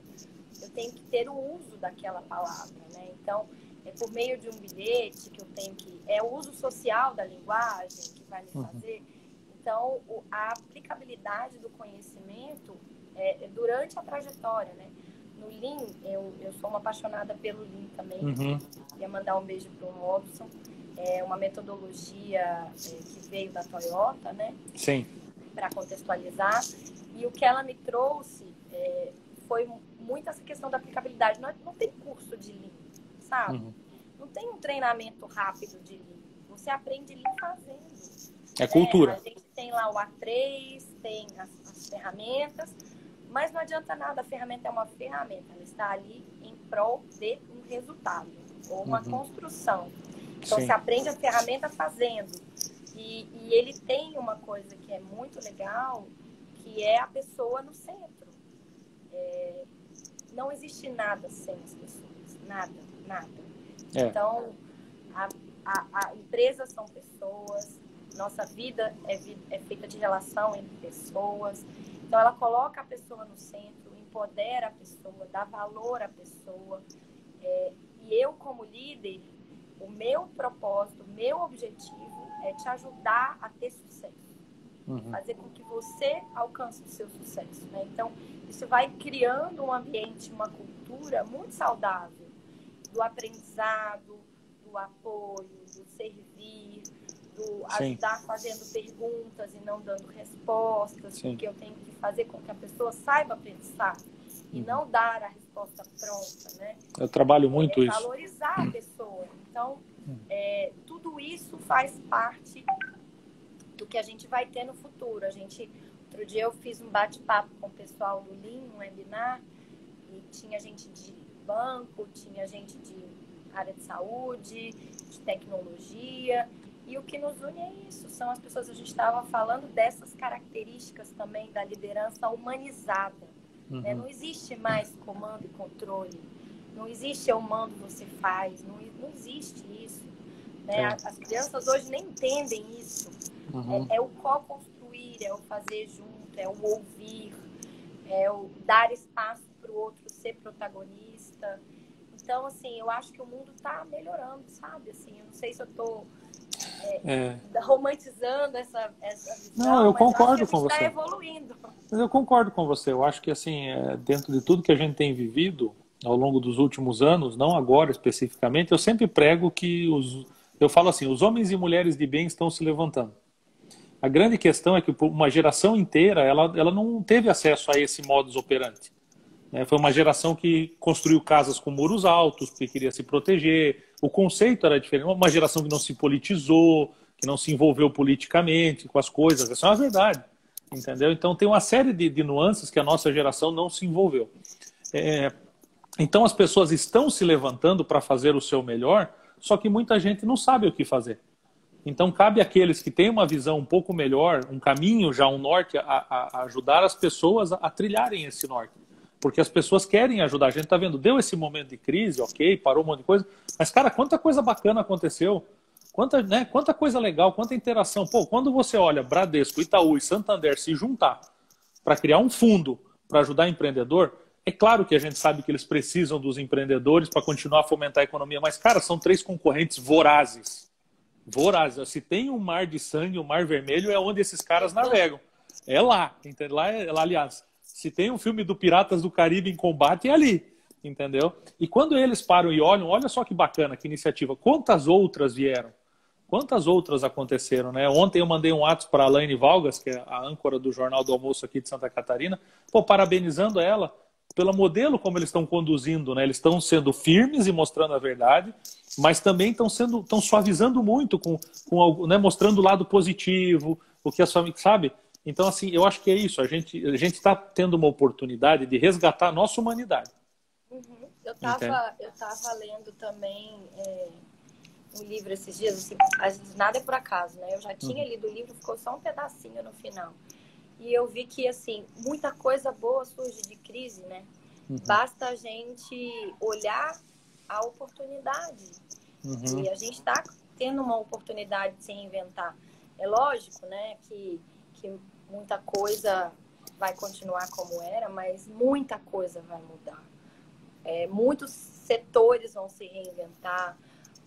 Eu tenho que ter o uso daquela palavra, né? Então, é por meio de um bilhete que eu tenho que... É o uso social da linguagem que vai me uhum. fazer... Uhum então, a aplicabilidade do conhecimento é, é, durante a trajetória, né? No Lean, eu, eu sou uma apaixonada pelo Lean também. Uhum. Ia mandar um beijo para o Robson. É uma metodologia é, que veio da Toyota, né? Sim. Para contextualizar. E o que ela me trouxe é, foi muito essa questão da aplicabilidade. Não, não tem curso de Lean, sabe? Uhum. Não tem um treinamento rápido de Lean. Você aprende Lean fazendo. É cultura. É, tem lá o A3, tem as, as, ferramentas, mas não adianta nada, a ferramenta é uma ferramenta, ela está ali em prol de um resultado ou uma uhum. construção. Então, Sim. você aprende a ferramenta fazendo. E, e ele tem uma coisa que é muito legal, que é a pessoa no centro. É, não existe nada sem as pessoas. Nada, nada. É. Então, a, a, a empresa são pessoas, nossa vida é, é feita de relação entre pessoas. Então, ela coloca a pessoa no centro, empodera a pessoa, dá valor à pessoa. É, e eu, como líder, o meu propósito, o meu objetivo é te ajudar a ter sucesso. Uhum. Fazer com que você alcance o seu sucesso. Né? Então, isso vai criando um ambiente, uma cultura muito saudável do aprendizado, do apoio, do servir, do ajudar Sim. fazendo perguntas e não dando respostas, Sim. porque eu tenho que fazer com que a pessoa saiba pensar e uhum. não dar a resposta pronta, né? Eu trabalho muito é, isso. Valorizar a pessoa. Então, hum. é, tudo isso faz parte do que a gente vai ter no futuro. A gente, outro dia eu fiz um bate-papo com o pessoal do Lean, um webinar, e tinha gente de banco, tinha gente de área de saúde, de tecnologia, e o que nos une é isso, são as pessoas, a gente estava falando dessas características também da liderança humanizada. Né? Uhum. Né? Não existe mais comando e controle, não existe eu mando, você faz, não, não existe isso. Né? As crianças hoje nem entendem isso. Uhum. É, é, o co-construir, é o fazer junto, é o ouvir, é o dar espaço para o outro ser protagonista. Então, assim, eu acho que o mundo está melhorando, sabe? Assim, eu não sei se eu estou é, é. romantizando essa, essa visão, Não, eu concordo com tá você. Está evoluindo. Mas eu concordo com você. Eu acho que, assim, é, dentro de tudo que a gente tem vivido ao longo dos últimos anos, não agora especificamente, eu sempre prego que os eu falo assim, os homens e mulheres de bem estão se levantando. A grande questão é que uma geração inteira ela, ela não teve acesso a esse modus operandi. Né? Foi uma geração que construiu casas com muros altos, porque queria se proteger. O conceito era diferente. Uma geração que não se politizou, que não se envolveu politicamente com as coisas. Essa é uma verdade. Entendeu? Então tem uma série de, de nuances que a nossa geração não se envolveu. É, então as pessoas estão se levantando para fazer o seu melhor, só que muita gente não sabe o que fazer. Então, cabe àqueles que têm uma visão um pouco melhor, um caminho já, um norte, a, a ajudar as pessoas a, a, trilharem esse norte. Porque as pessoas querem ajudar. A gente está vendo, deu esse momento de crise, ok, parou um monte de coisa, mas, cara, quanta coisa bacana aconteceu, quanta, né, quanta coisa legal, quanta interação. Pô, quando você olha Bradesco, Itaú e Santander se juntar para criar um fundo para ajudar empreendedor, é claro que a gente sabe que eles precisam dos empreendedores para continuar a fomentar a economia, mas, cara, são três concorrentes vorazes. Vorazes. Se tem um mar de sangue, um mar vermelho, é onde esses caras navegam. É lá. Lá, é, lá, aliás, se tem um filme do Piratas do Caribe em combate, é ali. Entendeu? E quando eles param e olham, olha só que bacana, que iniciativa. Quantas outras vieram? Quantas outras aconteceram, né? Ontem eu mandei um ato para a Laine Valgas, que é a âncora do Jornal do Almoço aqui de Santa Catarina, pô, parabenizando ela pelo modelo como eles estão conduzindo, né? Eles estão sendo firmes e mostrando a verdade, mas também estão sendo, estão suavizando muito com, com né? mostrando o lado positivo, o que as famílias sabe. Então assim, eu acho que é isso. A gente a gente está tendo uma oportunidade de resgatar a nossa humanidade. Uhum. Eu estava eu tava lendo também é, um livro esses dias, assim, nada é por acaso, né? Eu já tinha uhum. lido o livro, ficou só um pedacinho no final. E eu vi que, assim, muita coisa boa surge de crise, né? Uhum. Basta a gente olhar a oportunidade. Uhum. E a gente está tendo uma oportunidade de se reinventar. É lógico, né, que, que muita coisa vai continuar como era, mas muita coisa vai mudar. É, muitos setores vão se reinventar,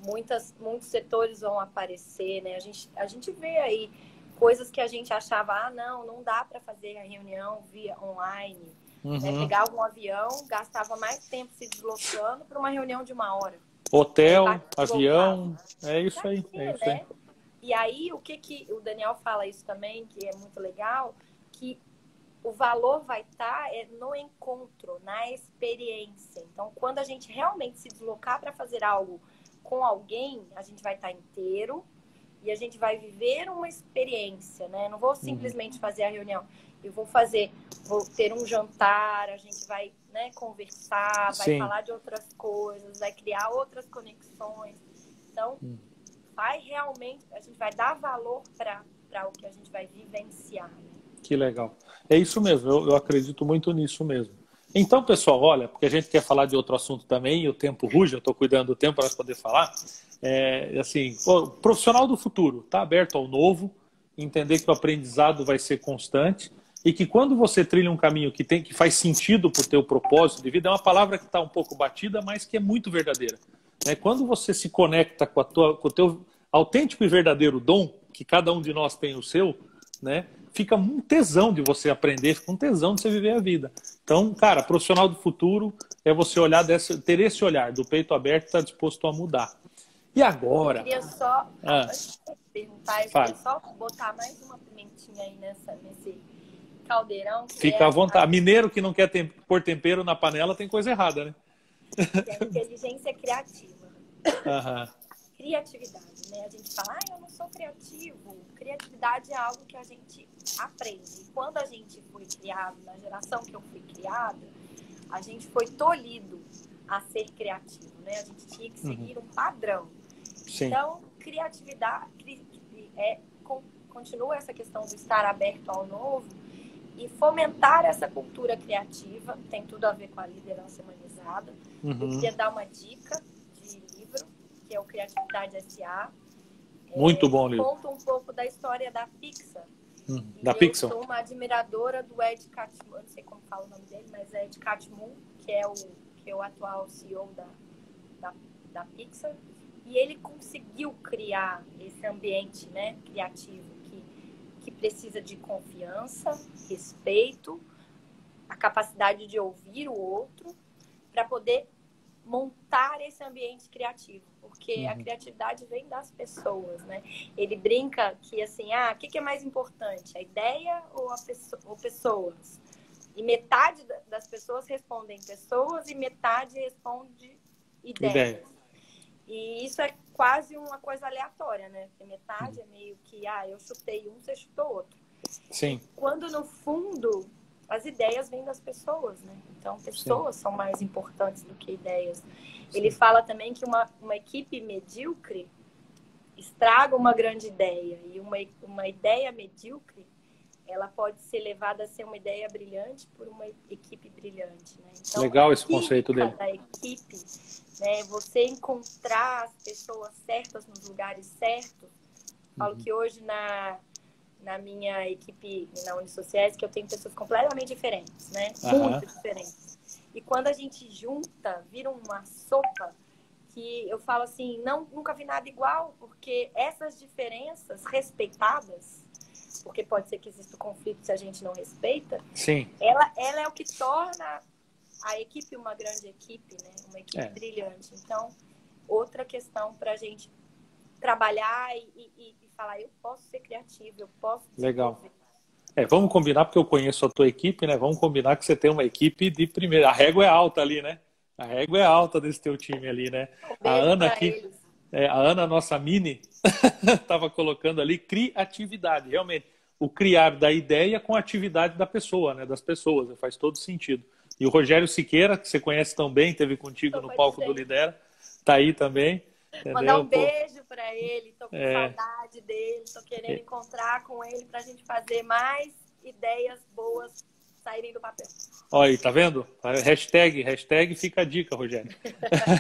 muitas, muitos setores vão aparecer, né? A gente, a gente vê aí coisas que a gente achava, ah, não, não dá para fazer a reunião via online. Né? Uhum. Né? Pegava um avião, gastava mais tempo se deslocando para uma reunião de uma hora. Hotel, avião, é isso aí. Aqui, é isso né? aí. E aí, o que, que o Daniel fala isso também, que é muito legal, que o valor vai estar tá, é, no encontro, na experiência. Então, quando a gente realmente se deslocar para fazer algo com alguém, a gente vai estar tá inteiro, e a gente vai viver uma experiência, né? Não vou uhum. simplesmente fazer a reunião. Eu vou fazer, vou ter um jantar, a gente vai né, conversar, vai Sim. falar de outras coisas, vai criar outras conexões. Então, hum. Vai realmente, a gente vai dar valor para o que a gente vai vivenciar. Né? Que legal. É isso mesmo, eu, eu acredito muito nisso mesmo. Então, pessoal, olha, porque a gente quer falar de outro assunto também, e o tempo ruge, eu estou cuidando do tempo para poder falar. É, assim, o profissional do futuro está aberto ao novo, entender que o aprendizado vai ser constante e que quando você trilha um caminho que tem que faz sentido para o teu propósito de vida, é uma palavra que está um pouco batida, mas que é muito verdadeira. É, quando você se conecta com, a tua, com o teu autêntico e verdadeiro dom, que cada um de nós tem o seu, né? Fica um tesão de você aprender, fica um tesão de você viver a vida. Então, cara, profissional do futuro é você olhar desse, ter esse olhar do peito aberto e estar tá disposto a mudar. E agora? Eu queria só ah. perguntar, eu queria só botar mais uma pimentinha aí nessa, nesse caldeirão. Fica é à vontade. A... Mineiro que não quer tem... pôr tempero na panela tem coisa errada, né? É inteligência criativa. Aham. Criatividade, né? A gente fala, ah, eu não sou criativo. Criatividade é algo que a gente aprende. Quando a gente foi criado, na geração que eu fui criada, a gente foi tolhido a ser criativo, né? A gente tinha que uhum. seguir uhum. um padrão. Sim. Então, criatividade é, continua essa questão do estar aberto ao novo e fomentar essa cultura criativa, tem tudo a ver com a liderança humanizada. Uhum. Eu queria dar uma dica de livro, que é o Criatividade S.A. Muito é, bom livro. Conta um pouco da história da Pixar. Hum, da Pixar. Eu sou uma admiradora do Ed Catmull, não sei como fala o nome dele, mas é Ed Catmull, que é o, que é o atual CEO da, da, da Pixar. E ele conseguiu criar esse ambiente né, criativo que, que precisa de confiança, respeito, a capacidade de ouvir o outro para poder montar esse ambiente criativo, porque uhum. a criatividade vem das pessoas, né? Ele brinca que assim, ah, o que, que, é mais importante, a ideia ou a pessoa, ou pessoas? E metade das pessoas respondem pessoas e metade responde ideias. Ideia. E isso é quase uma coisa aleatória, né? Porque metade uhum. é meio que, ah, eu chutei um, você chutou outro. Sim. Quando no fundo as ideias vêm das pessoas, né? Então, pessoas Sim. são mais importantes do que ideias. Sim. Ele fala também que uma, uma equipe medíocre estraga uma grande ideia e uma, uma ideia medíocre ela pode ser levada a ser uma ideia brilhante por uma equipe brilhante. Né? Então, Legal esse conceito dele. Da equipe, né? Você encontrar as pessoas certas nos lugares certos. Falo uhum. que hoje na na minha equipe na Unisociais que eu tenho pessoas completamente diferentes, né? Uhum. Muito diferentes. E quando a gente junta, vira uma sopa que eu falo assim, não nunca vi nada igual, porque essas diferenças respeitadas, porque pode ser que exista conflito se a gente não respeita. Sim. Ela, ela é o que torna a equipe uma grande equipe, né? Uma equipe é. brilhante. Então, outra questão para a gente trabalhar e, e, e, falar, eu posso ser criativo, eu posso. Legal. É, vamos combinar, porque eu conheço a tua equipe, né? Vamos combinar que você tem uma equipe de primeira. A régua é alta ali, né? A régua é alta desse teu time ali, né? Um a Ana aqui. É, a Ana, nossa mini, estava colocando ali criatividade. Realmente, o criar da ideia com a atividade da pessoa, né? Das pessoas, faz todo sentido. E o Rogério Siqueira, que você conhece tão bem, teve contigo no palco do Lidera, tá aí também. Entendeu? Mandar um beijo para ele, tô com é... saudade dele, tô querendo é... encontrar com ele para a gente fazer mais ideias boas saírem do papel. Olha aí, tá vendo? Hashtag, hashtag fica a dica, Rogério.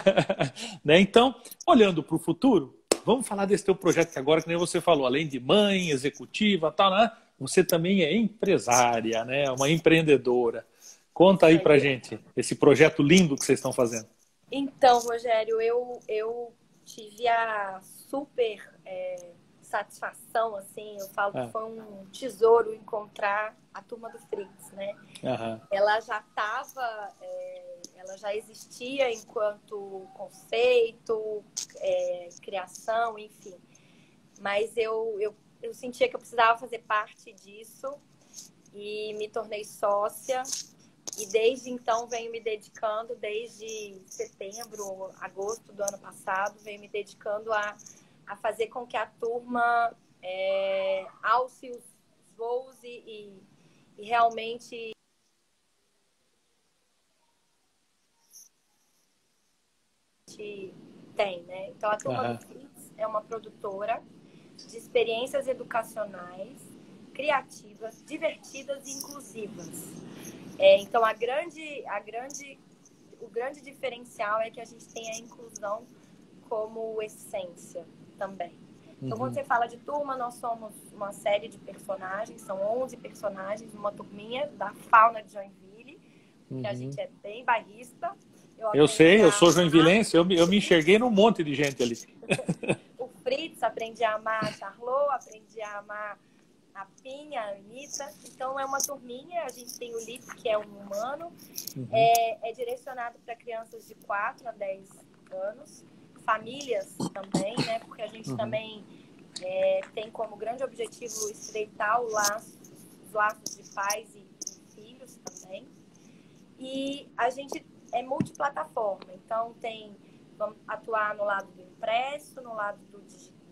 né? Então, olhando para o futuro, vamos falar desse teu projeto que agora, que nem você falou, além de mãe, executiva, tal, né? Você também é empresária, né? Uma empreendedora. Conta aí pra gente esse projeto lindo que vocês estão fazendo. Então, Rogério, eu, eu tive a super é, satisfação, assim, eu falo é. que foi um tesouro encontrar a turma do Fritz, né? Ela já estava, é, ela já existia enquanto conceito, é, criação, enfim. Mas eu, eu, eu sentia que eu precisava fazer parte disso e me tornei sócia e desde então venho me dedicando, desde setembro, agosto do ano passado, venho me dedicando a, a fazer com que a turma é, alce os voos e, e, e realmente tem, né? Então a turma uhum. do é uma produtora de experiências educacionais, criativas, divertidas e inclusivas. É, então, a grande, a grande, o grande diferencial é que a gente tem a inclusão como essência também. Então, quando uhum. você fala de turma, nós somos uma série de personagens, são 11 personagens, uma turminha da fauna de Joinville, uhum. que a uhum. gente é bem bairrista. Eu, eu sei, eu sou joinvilense, eu, eu me enxerguei num monte de gente ali. o Fritz, aprendi a amar a Charlot, aprendi a amar a Pinha, a Anitta. Então é uma turminha, a gente tem o Lip, que é um humano, uhum. é, é, direcionado para crianças de 4 a 10 anos. famílias também, né? Porque a gente uhum. também é, tem como grande objetivo estreitar o laço, os laços de pais e, e filhos também. E a gente é multiplataforma, então tem vamos atuar no lado do impresso, no lado do,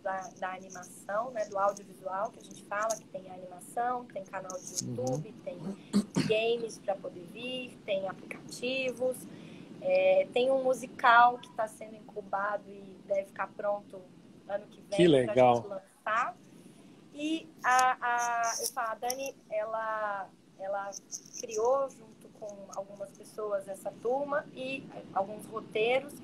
da, da, animação, né, do audiovisual que a gente fala, que tem animação, tem canal de uhum. YouTube, uhum. tem games para poder vir, tem aplicativos, é, tem um musical que está sendo incubado e deve ficar pronto ano que vem para a gente lançar. E a, a, eu falo, a Dani, ela, ela criou junto com algumas pessoas essa turma e alguns roteiros.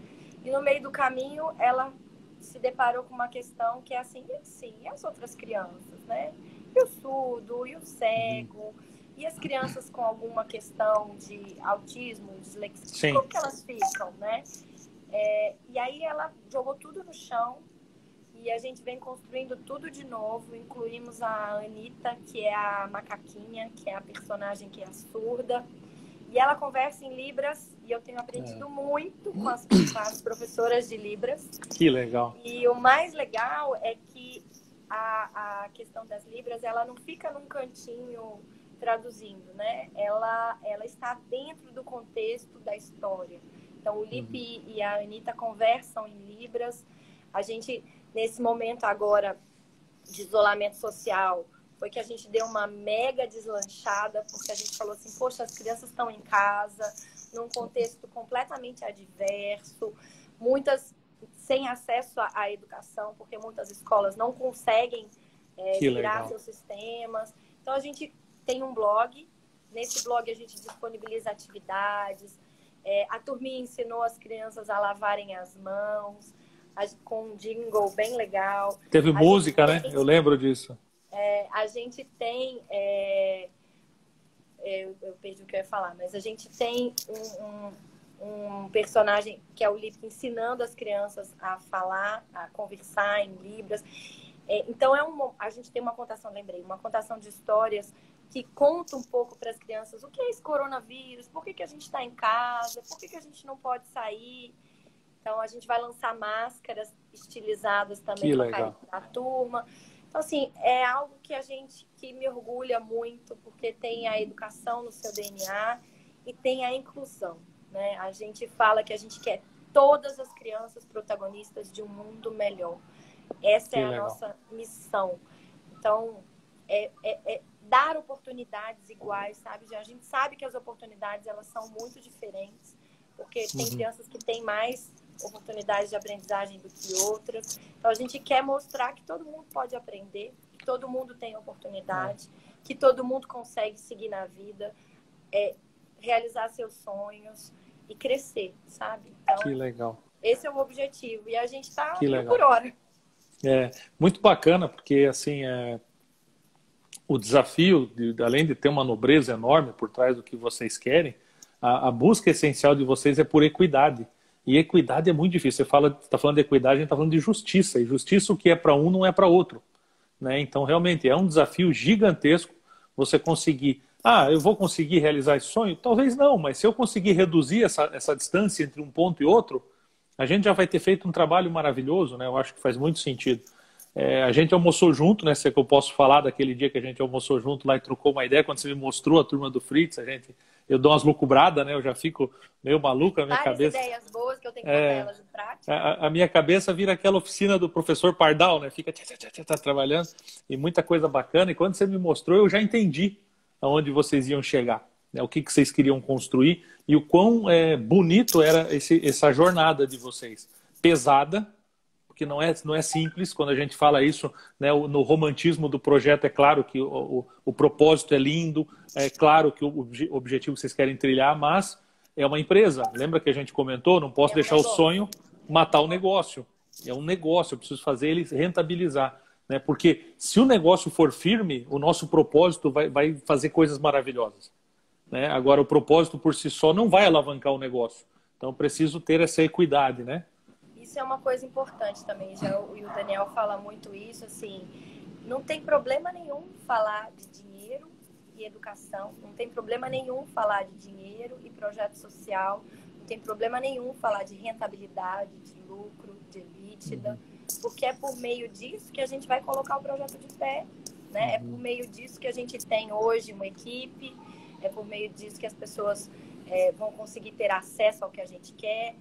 E no meio do caminho, ela se deparou com uma questão que é assim, e assim, e as outras crianças, né? E o surdo, e o cego, e as crianças com alguma questão de autismo, dislexia, Sim. como que elas ficam, né? É, e aí ela jogou tudo no chão e a gente vem construindo tudo de novo. Incluímos a Anitta, que é a macaquinha, que é a personagem que é surda. E ela conversa em Libras e eu tenho aprendido é. muito com as, com as, professoras de Libras. Que legal. E o mais legal é que a, a questão das Libras, ela não fica num cantinho traduzindo, né? Ela, ela está dentro do contexto da história. Então, o Lipe uhum. e a Anitta conversam em Libras. A gente, nesse momento agora de isolamento social, foi que a gente deu uma mega deslanchada, porque a gente falou assim, poxa, as crianças estão em casa, num contexto completamente adverso, muitas sem acesso à educação, porque muitas escolas não conseguem é, virar seus sistemas. Então a gente tem um blog, nesse blog a gente disponibiliza atividades, é, a turminha ensinou as crianças a lavarem as mãos, com um jingle bem legal. Teve a música, né? Eu lembro disso. É, a gente tem. Eu, eu, perdi o que eu ia falar, mas a gente tem um, um, um personagem que é o Lip ensinando as crianças a falar, a conversar em Libras. É, então, é um, a gente tem uma contação, lembrei, uma contação de histórias que conta um pouco para as crianças o que é esse coronavírus, por que, que a gente está em casa, por que, que a gente não pode sair. Então, a gente vai lançar máscaras estilizadas também para a turma. Então, assim, é algo que a gente que me orgulha muito, porque tem a educação no seu DNA e tem a inclusão. Né? A gente fala que a gente quer todas as crianças protagonistas de um mundo melhor. Essa que é a legal. nossa missão. Então, é, é, é, dar oportunidades iguais, sabe? A gente sabe que as oportunidades elas são muito diferentes, porque tem uhum. crianças que têm mais oportunidades de aprendizagem do que outras. Então a gente quer mostrar que todo mundo pode aprender, que todo mundo tem oportunidade, é. que todo mundo consegue seguir na vida, é, realizar seus sonhos e crescer, sabe? Então, que legal. Esse é o objetivo e a gente está por hora. É muito bacana porque assim é, o desafio, de, além de ter uma nobreza enorme por trás do que vocês querem, a, a busca essencial de vocês é por equidade. E equidade é muito difícil. Você fala, está falando de equidade, a gente está falando de justiça. E justiça, o que é para um, não é para outro. Né? Então, realmente, é um desafio gigantesco você conseguir. Ah, eu vou conseguir realizar esse sonho? Talvez não, mas se eu conseguir reduzir essa, essa distância entre um ponto e outro, a gente já vai ter feito um trabalho maravilhoso, né? Eu acho que faz muito sentido. É, a gente almoçou junto, né? Se é que eu posso falar daquele dia que a gente almoçou junto lá e trocou uma ideia, quando você me mostrou a turma do Fritz, a gente eu dou umas lucubradas, né? Eu já fico meio maluco na minha Várias cabeça. ideias boas que eu tenho que é, elas em prática. A, a, minha cabeça vira aquela oficina do professor Pardal, né? Fica tchá, tchá, tchá, trabalhando e muita coisa bacana. E quando você me mostrou, eu já entendi aonde vocês iam chegar, né? O que, que vocês queriam construir e o quão é, bonito era esse, essa jornada de vocês. Pesada, porque não é, não é simples quando a gente fala isso, né, no romantismo do projeto é claro que o, o, o propósito é lindo, é claro que o objetivo que vocês querem trilhar, mas é uma empresa. Lembra que a gente comentou? Não posso é deixar o sonho matar o negócio. É um negócio, eu preciso fazer ele rentabilizar. Né? Porque se o negócio for firme, o nosso propósito vai, vai fazer coisas maravilhosas. Né? Agora, o propósito por si só não vai alavancar o negócio. Então, preciso ter essa equidade, né? Isso é uma coisa importante também. Já o, o Daniel fala muito isso, assim, não tem problema nenhum falar de dinheiro e educação, não tem problema nenhum falar de dinheiro e projeto social, não tem problema nenhum falar de rentabilidade, de lucro, de uhum. porque é por meio disso que a gente vai colocar o projeto de pé. Né? É por meio disso que a gente tem hoje uma equipe, é por meio disso que as pessoas é, vão conseguir ter acesso ao que a gente quer.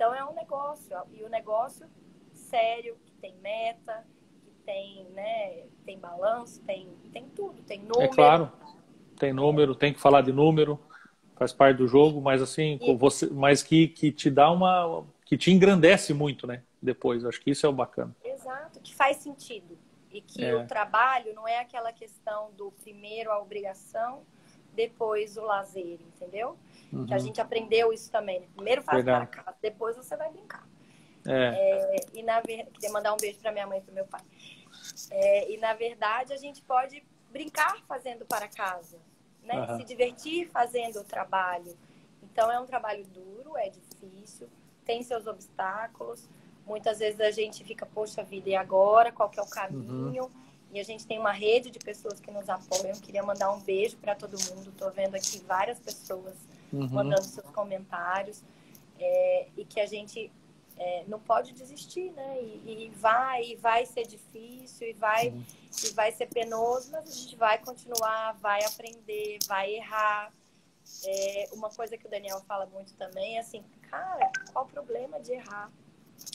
Então é um negócio, e o negócio sério, que tem meta, que tem, né, tem balanço, tem, tem tudo, tem número. É claro, tem número, tem que falar de número, faz parte do jogo, mas assim, e... você, mas que, que te dá uma. que te engrandece muito, né? Depois. Acho que isso é o bacana. Exato, que faz sentido. E que é. o trabalho não é aquela questão do primeiro a obrigação, depois o lazer, entendeu? Uhum. Que a gente aprendeu isso também. Né? Primeiro faz Verdade. para casa, depois você vai brincar. É. É, e na verdade, queria mandar um beijo para minha mãe e para meu pai. É, e na verdade a gente pode brincar fazendo para casa, né? Uhum. Se divertir fazendo o trabalho. Então é um trabalho duro, é difícil, tem seus obstáculos. Muitas vezes a gente fica, poxa vida, e agora? Qual que é o caminho? Uhum. E a gente tem uma rede de pessoas que nos apoiam. Queria mandar um beijo para todo mundo. Estou vendo aqui várias pessoas uhum. mandando seus comentários. É, e que a gente é, não pode desistir, né? E, e, vai, e vai ser difícil, e vai, e vai ser penoso, mas a gente vai continuar, vai aprender, vai errar. É, uma coisa que o Daniel fala muito também é assim, cara, qual o problema de errar?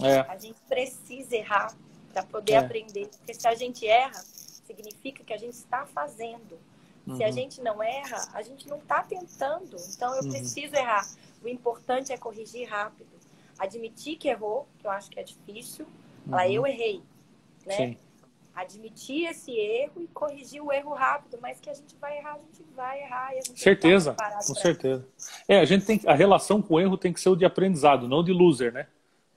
É. A gente precisa errar para poder é. aprender, porque se a gente erra, significa que a gente está fazendo. Uhum. Se a uhum. gente não erra, a gente não está tentando. Então eu uhum. preciso errar. O importante é corrigir rápido admitir que errou, que eu acho que é difícil, falar, uhum. eu errei, né? Sim. Admitir esse erro e corrigir o erro rápido, mas que a gente vai errar, a gente vai errar. E a gente certeza, com certeza. É, a gente tem a relação com o erro tem que ser o de aprendizado, não de loser, né?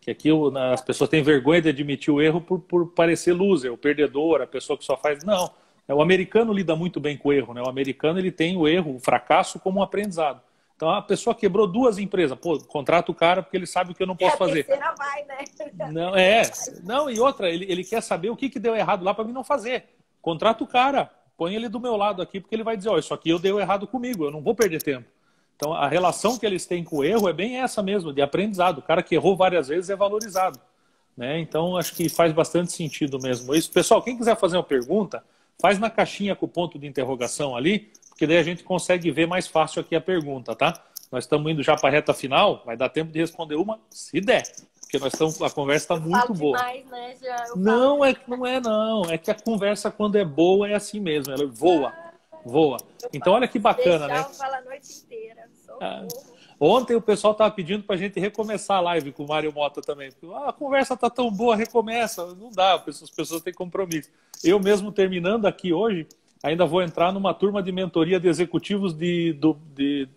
Que aqui as pessoas têm vergonha de admitir o erro por, por parecer loser, o perdedor, a pessoa que só faz. Não, o americano lida muito bem com o erro, né? O americano ele tem o erro, o fracasso como um aprendizado. Então a pessoa quebrou duas empresas. Pô, contrata o cara porque ele sabe o que eu não posso é, fazer. A vai, né? Não, é. Não, e outra, ele, ele quer saber o que, que deu errado lá para mim não fazer. Contrata o cara, põe ele do meu lado aqui, porque ele vai dizer, ó, oh, isso aqui eu deu errado comigo, eu não vou perder tempo. Então a relação que eles têm com o erro é bem essa mesmo, de aprendizado. O cara que errou várias vezes é valorizado. Né? Então acho que faz bastante sentido mesmo isso. Pessoal, quem quiser fazer uma pergunta, faz na caixinha com o ponto de interrogação ali, porque daí a gente consegue ver mais fácil aqui a pergunta, tá? Nós estamos indo já para a reta final, vai dar tempo de responder uma, se der. Porque nós estamos, a conversa está muito boa. Demais, né? Já, não, é, não é não. É que a conversa, quando é boa, é assim mesmo. Ela voa. voa. Então, olha que bacana, né? Fala a noite. Ontem o pessoal estava pedindo para a gente recomeçar a live com o Mário Mota também. Ah, a conversa está tão boa, recomeça. Não dá, as pessoas têm compromisso. Eu mesmo terminando aqui hoje, ainda vou entrar numa turma de mentoria de executivos de, do, de,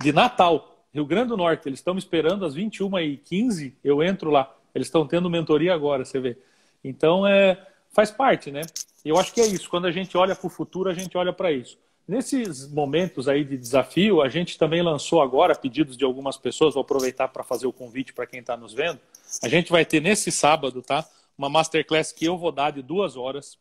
de Natal, Rio Grande do Norte. Eles estão me esperando às 21h15, eu entro lá. Eles estão tendo mentoria agora, você vê. Então, é, faz parte, né? Eu acho que é isso. Quando a gente olha para o futuro, a gente olha para isso. Nesses momentos aí de desafio, a gente também lançou agora pedidos de algumas pessoas. Vou aproveitar para fazer o convite para quem está nos vendo. A gente vai ter nesse sábado, tá? Uma masterclass que eu vou dar de duas horas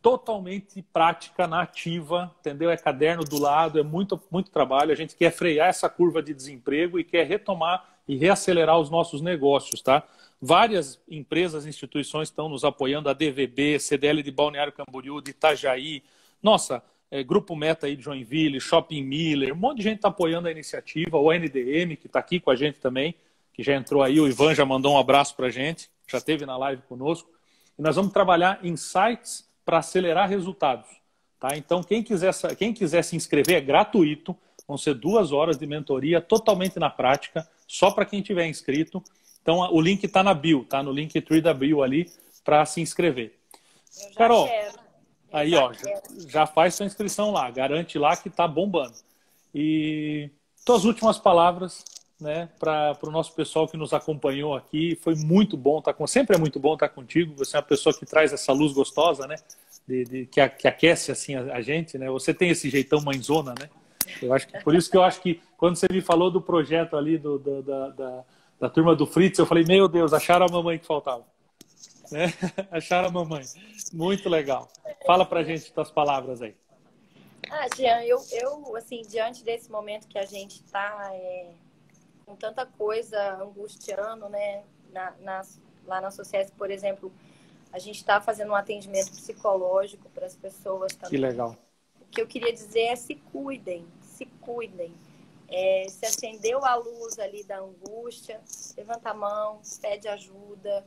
totalmente prática, nativa, entendeu? É caderno do lado, é muito, muito trabalho. A gente quer frear essa curva de desemprego e quer retomar e reacelerar os nossos negócios, tá? Várias empresas, instituições estão nos apoiando, a DVB, CDL de Balneário Camboriú, de Itajaí, nossa, é, Grupo Meta aí de Joinville, Shopping Miller, um monte de gente está apoiando a iniciativa, o NDM, que está aqui com a gente também, que já entrou aí, o Ivan já mandou um abraço para a gente, já esteve na live conosco. E nós vamos trabalhar em sites para acelerar resultados. Tá? Então, quem quiser, quem quiser se inscrever é gratuito, vão ser duas horas de mentoria totalmente na prática, só para quem tiver inscrito. Então, o link está na bio, tá? No link 3 da bio ali para se inscrever. Carol, aí ó, já, faz sua inscrição lá, garante lá que está bombando. E tuas últimas palavras né, para o nosso pessoal que nos acompanhou aqui. Foi muito bom estar tá com. Sempre é muito bom estar tá contigo. Você é uma pessoa que traz essa luz gostosa, né? De, de que, a, que, aquece assim a, a, gente, né? Você tem esse jeitão mãezona, né? Eu acho que por isso que eu acho que quando você me falou do projeto ali do, do da, da, da, turma do Fritz, eu falei meu Deus, acharam a mamãe que faltava, né? acharam a mamãe. Muito legal. Fala para gente tuas palavras aí. Ah, Jean, eu, eu assim diante desse momento que a gente está é com tanta coisa angustiando, né? Na, na, lá na Sociedade, por exemplo, a gente está fazendo um atendimento psicológico para as pessoas também. Que legal. O que eu queria dizer é se cuidem, se cuidem. É, se acendeu a luz ali da angústia, levanta a mão, pede ajuda,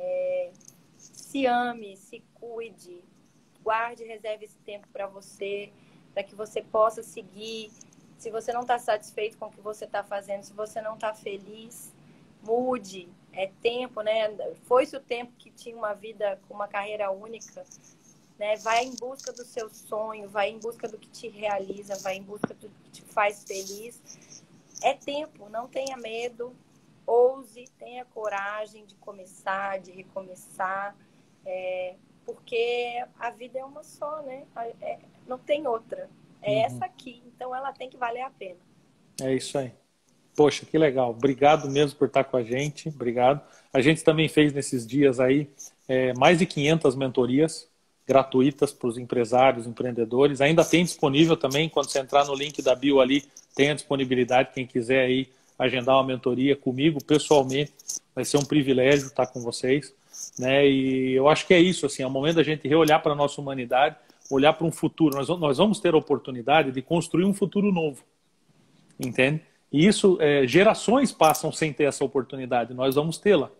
é, se ame, se cuide, guarde, reserve esse tempo para você, para que você possa seguir. Se você não está satisfeito com o que você está fazendo, se você não está feliz, mude. É tempo, né? Foi-se o tempo que tinha uma vida com uma carreira única. Né? Vai em busca do seu sonho, vai em busca do que te realiza, vai em busca do que te faz feliz. É tempo, não tenha medo, ouse, tenha coragem de começar, de recomeçar. É, porque a vida é uma só, né? É, não tem outra. É uhum. essa aqui, então ela tem que valer a pena. É isso aí. Poxa, que legal. Obrigado mesmo por estar com a gente. Obrigado. A gente também fez nesses dias aí é, mais de 500 mentorias gratuitas para os empresários, empreendedores. Ainda tem disponível também, quando você entrar no link da bio ali, tem a disponibilidade. Quem quiser aí agendar uma mentoria comigo pessoalmente, vai ser um privilégio estar com vocês. Né? E eu acho que é isso, assim, é o momento da gente reolhar para a nossa humanidade, olhar para um futuro. Nós, nós vamos ter a oportunidade de construir um futuro novo, entende? E isso, é, gerações passam sem ter essa oportunidade, nós vamos tê-la.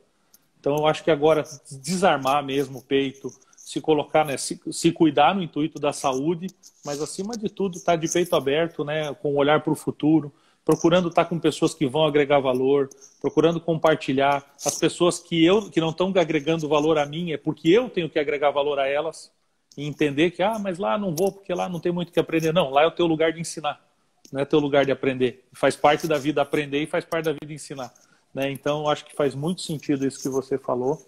Então eu acho que agora desarmar mesmo o peito, se colocar, né, se, se cuidar no intuito da saúde, mas acima de tudo estar tá de peito aberto, né, com um olhar para o futuro, procurando estar com pessoas que vão agregar valor, procurando compartilhar. As pessoas que eu que não estão agregando valor a mim é porque eu tenho que agregar valor a elas e entender que ah, mas lá não vou porque lá não tem muito que aprender. Não, lá é o teu lugar de ensinar, não é teu lugar de aprender. Faz parte da vida aprender e faz parte da vida ensinar. Né? Então, acho que faz muito sentido isso que você falou.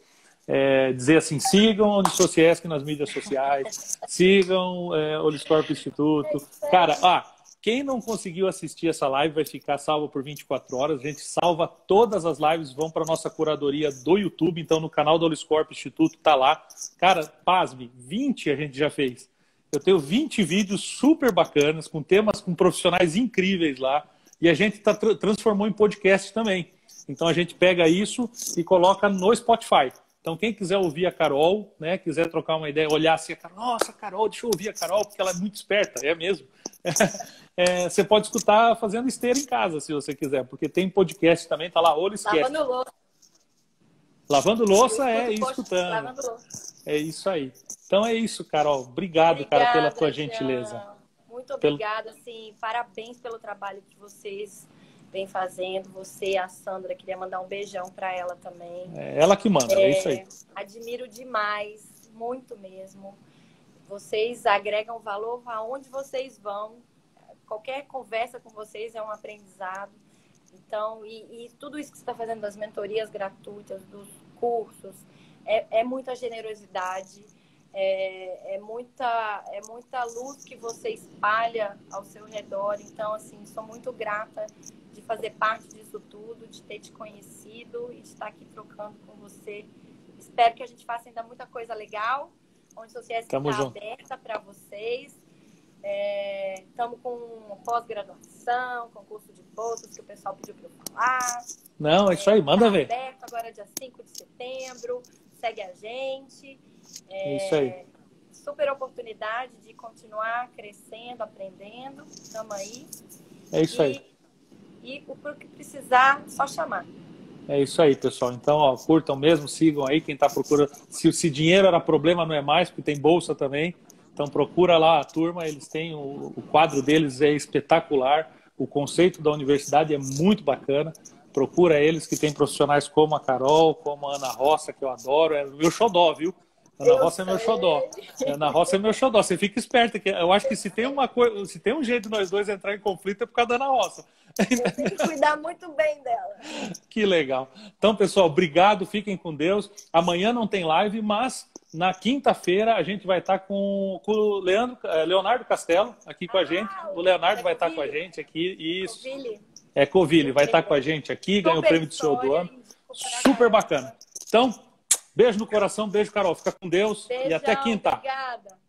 É, dizer assim, sigam o Unisociesc nas mídias sociais, sigam é, o Uniscorp Instituto. Cara, ah, quem não conseguiu assistir essa live vai ficar salvo por 24 horas. A gente salva todas as lives, vão para nossa curadoria do YouTube. Então, no canal do Oliscorp Instituto, tá lá. Cara, pasme, 20 a gente já fez. Eu tenho 20 vídeos super bacanas, com temas com profissionais incríveis lá. E a gente tá, transformou em podcast também. Então, a gente pega isso e coloca no Spotify. Então, quem quiser ouvir a Carol, né, quiser trocar uma ideia, olhar assim, nossa, Carol, deixa eu ouvir a Carol, porque ela é muito esperta, é mesmo. é, você pode escutar fazendo esteira em casa, se você quiser, porque tem podcast também, tá lá, olho esquece. Lavando louça. Lavando louça é escutando. Lavando louça. É isso aí. Então é isso, Carol. Obrigado, obrigada, cara, pela tua Jean. gentileza. Muito obrigada, pelo... assim, parabéns pelo trabalho que vocês vem fazendo. Você, a Sandra, queria mandar um beijão para ela também. É ela que manda, é, é isso aí. Admiro demais, muito mesmo. Vocês agregam valor aonde vocês vão. Qualquer conversa com vocês é um aprendizado. Então, e, e tudo isso que você está fazendo das mentorias gratuitas, dos cursos, é, é muita generosidade, é, é, muita, é muita luz que você espalha ao seu redor. Então, assim, sou muito grata de fazer parte disso tudo, de ter te conhecido e de estar aqui trocando com você. Espero que a gente faça ainda muita coisa legal onde a sociedade está aberta para vocês. Estamos é, com pós-graduação, concurso de bolsas que o pessoal pediu para eu falar. Não, é isso aí, manda tá ver. aberto agora dia 5 de setembro. Segue a gente. É, isso aí. Super oportunidade de continuar crescendo, aprendendo. Estamos aí. É isso e, aí. E o que precisar, só chamar. É isso aí, pessoal. Então, ó, curtam mesmo, sigam aí quem está procurando. Se, se dinheiro era problema, não é mais, porque tem bolsa também. Então, procura lá a turma, eles têm o, o quadro deles é espetacular. O conceito da universidade é muito bacana. Procura eles que tem profissionais como a Carol, como a Ana Roça, que eu adoro. É o meu xodó, viu? Ana Roça é meu xodó. Ana Roça é meu xodó. Você fica esperta, que eu acho que se tem uma coisa, se tem um jeito de nós dois entrar em conflito é por causa da Ana Roça. Eu tenho que cuidar muito bem dela. Que legal. Então, pessoal, obrigado, fiquem com Deus. Amanhã não tem live, mas na quinta-feira a gente vai estar com, com o Leandro, eh, Leonardo Castelo aqui com ah, a gente. O Leonardo é vai estar com a gente aqui. Isso. Covile. É Covile, vai estar com a gente aqui, ganhou o prêmio de show do ano. Super bacana. Então, Beijo no coração, beijo, Carol. Fica com Deus Beijão, e até quinta. Obrigada.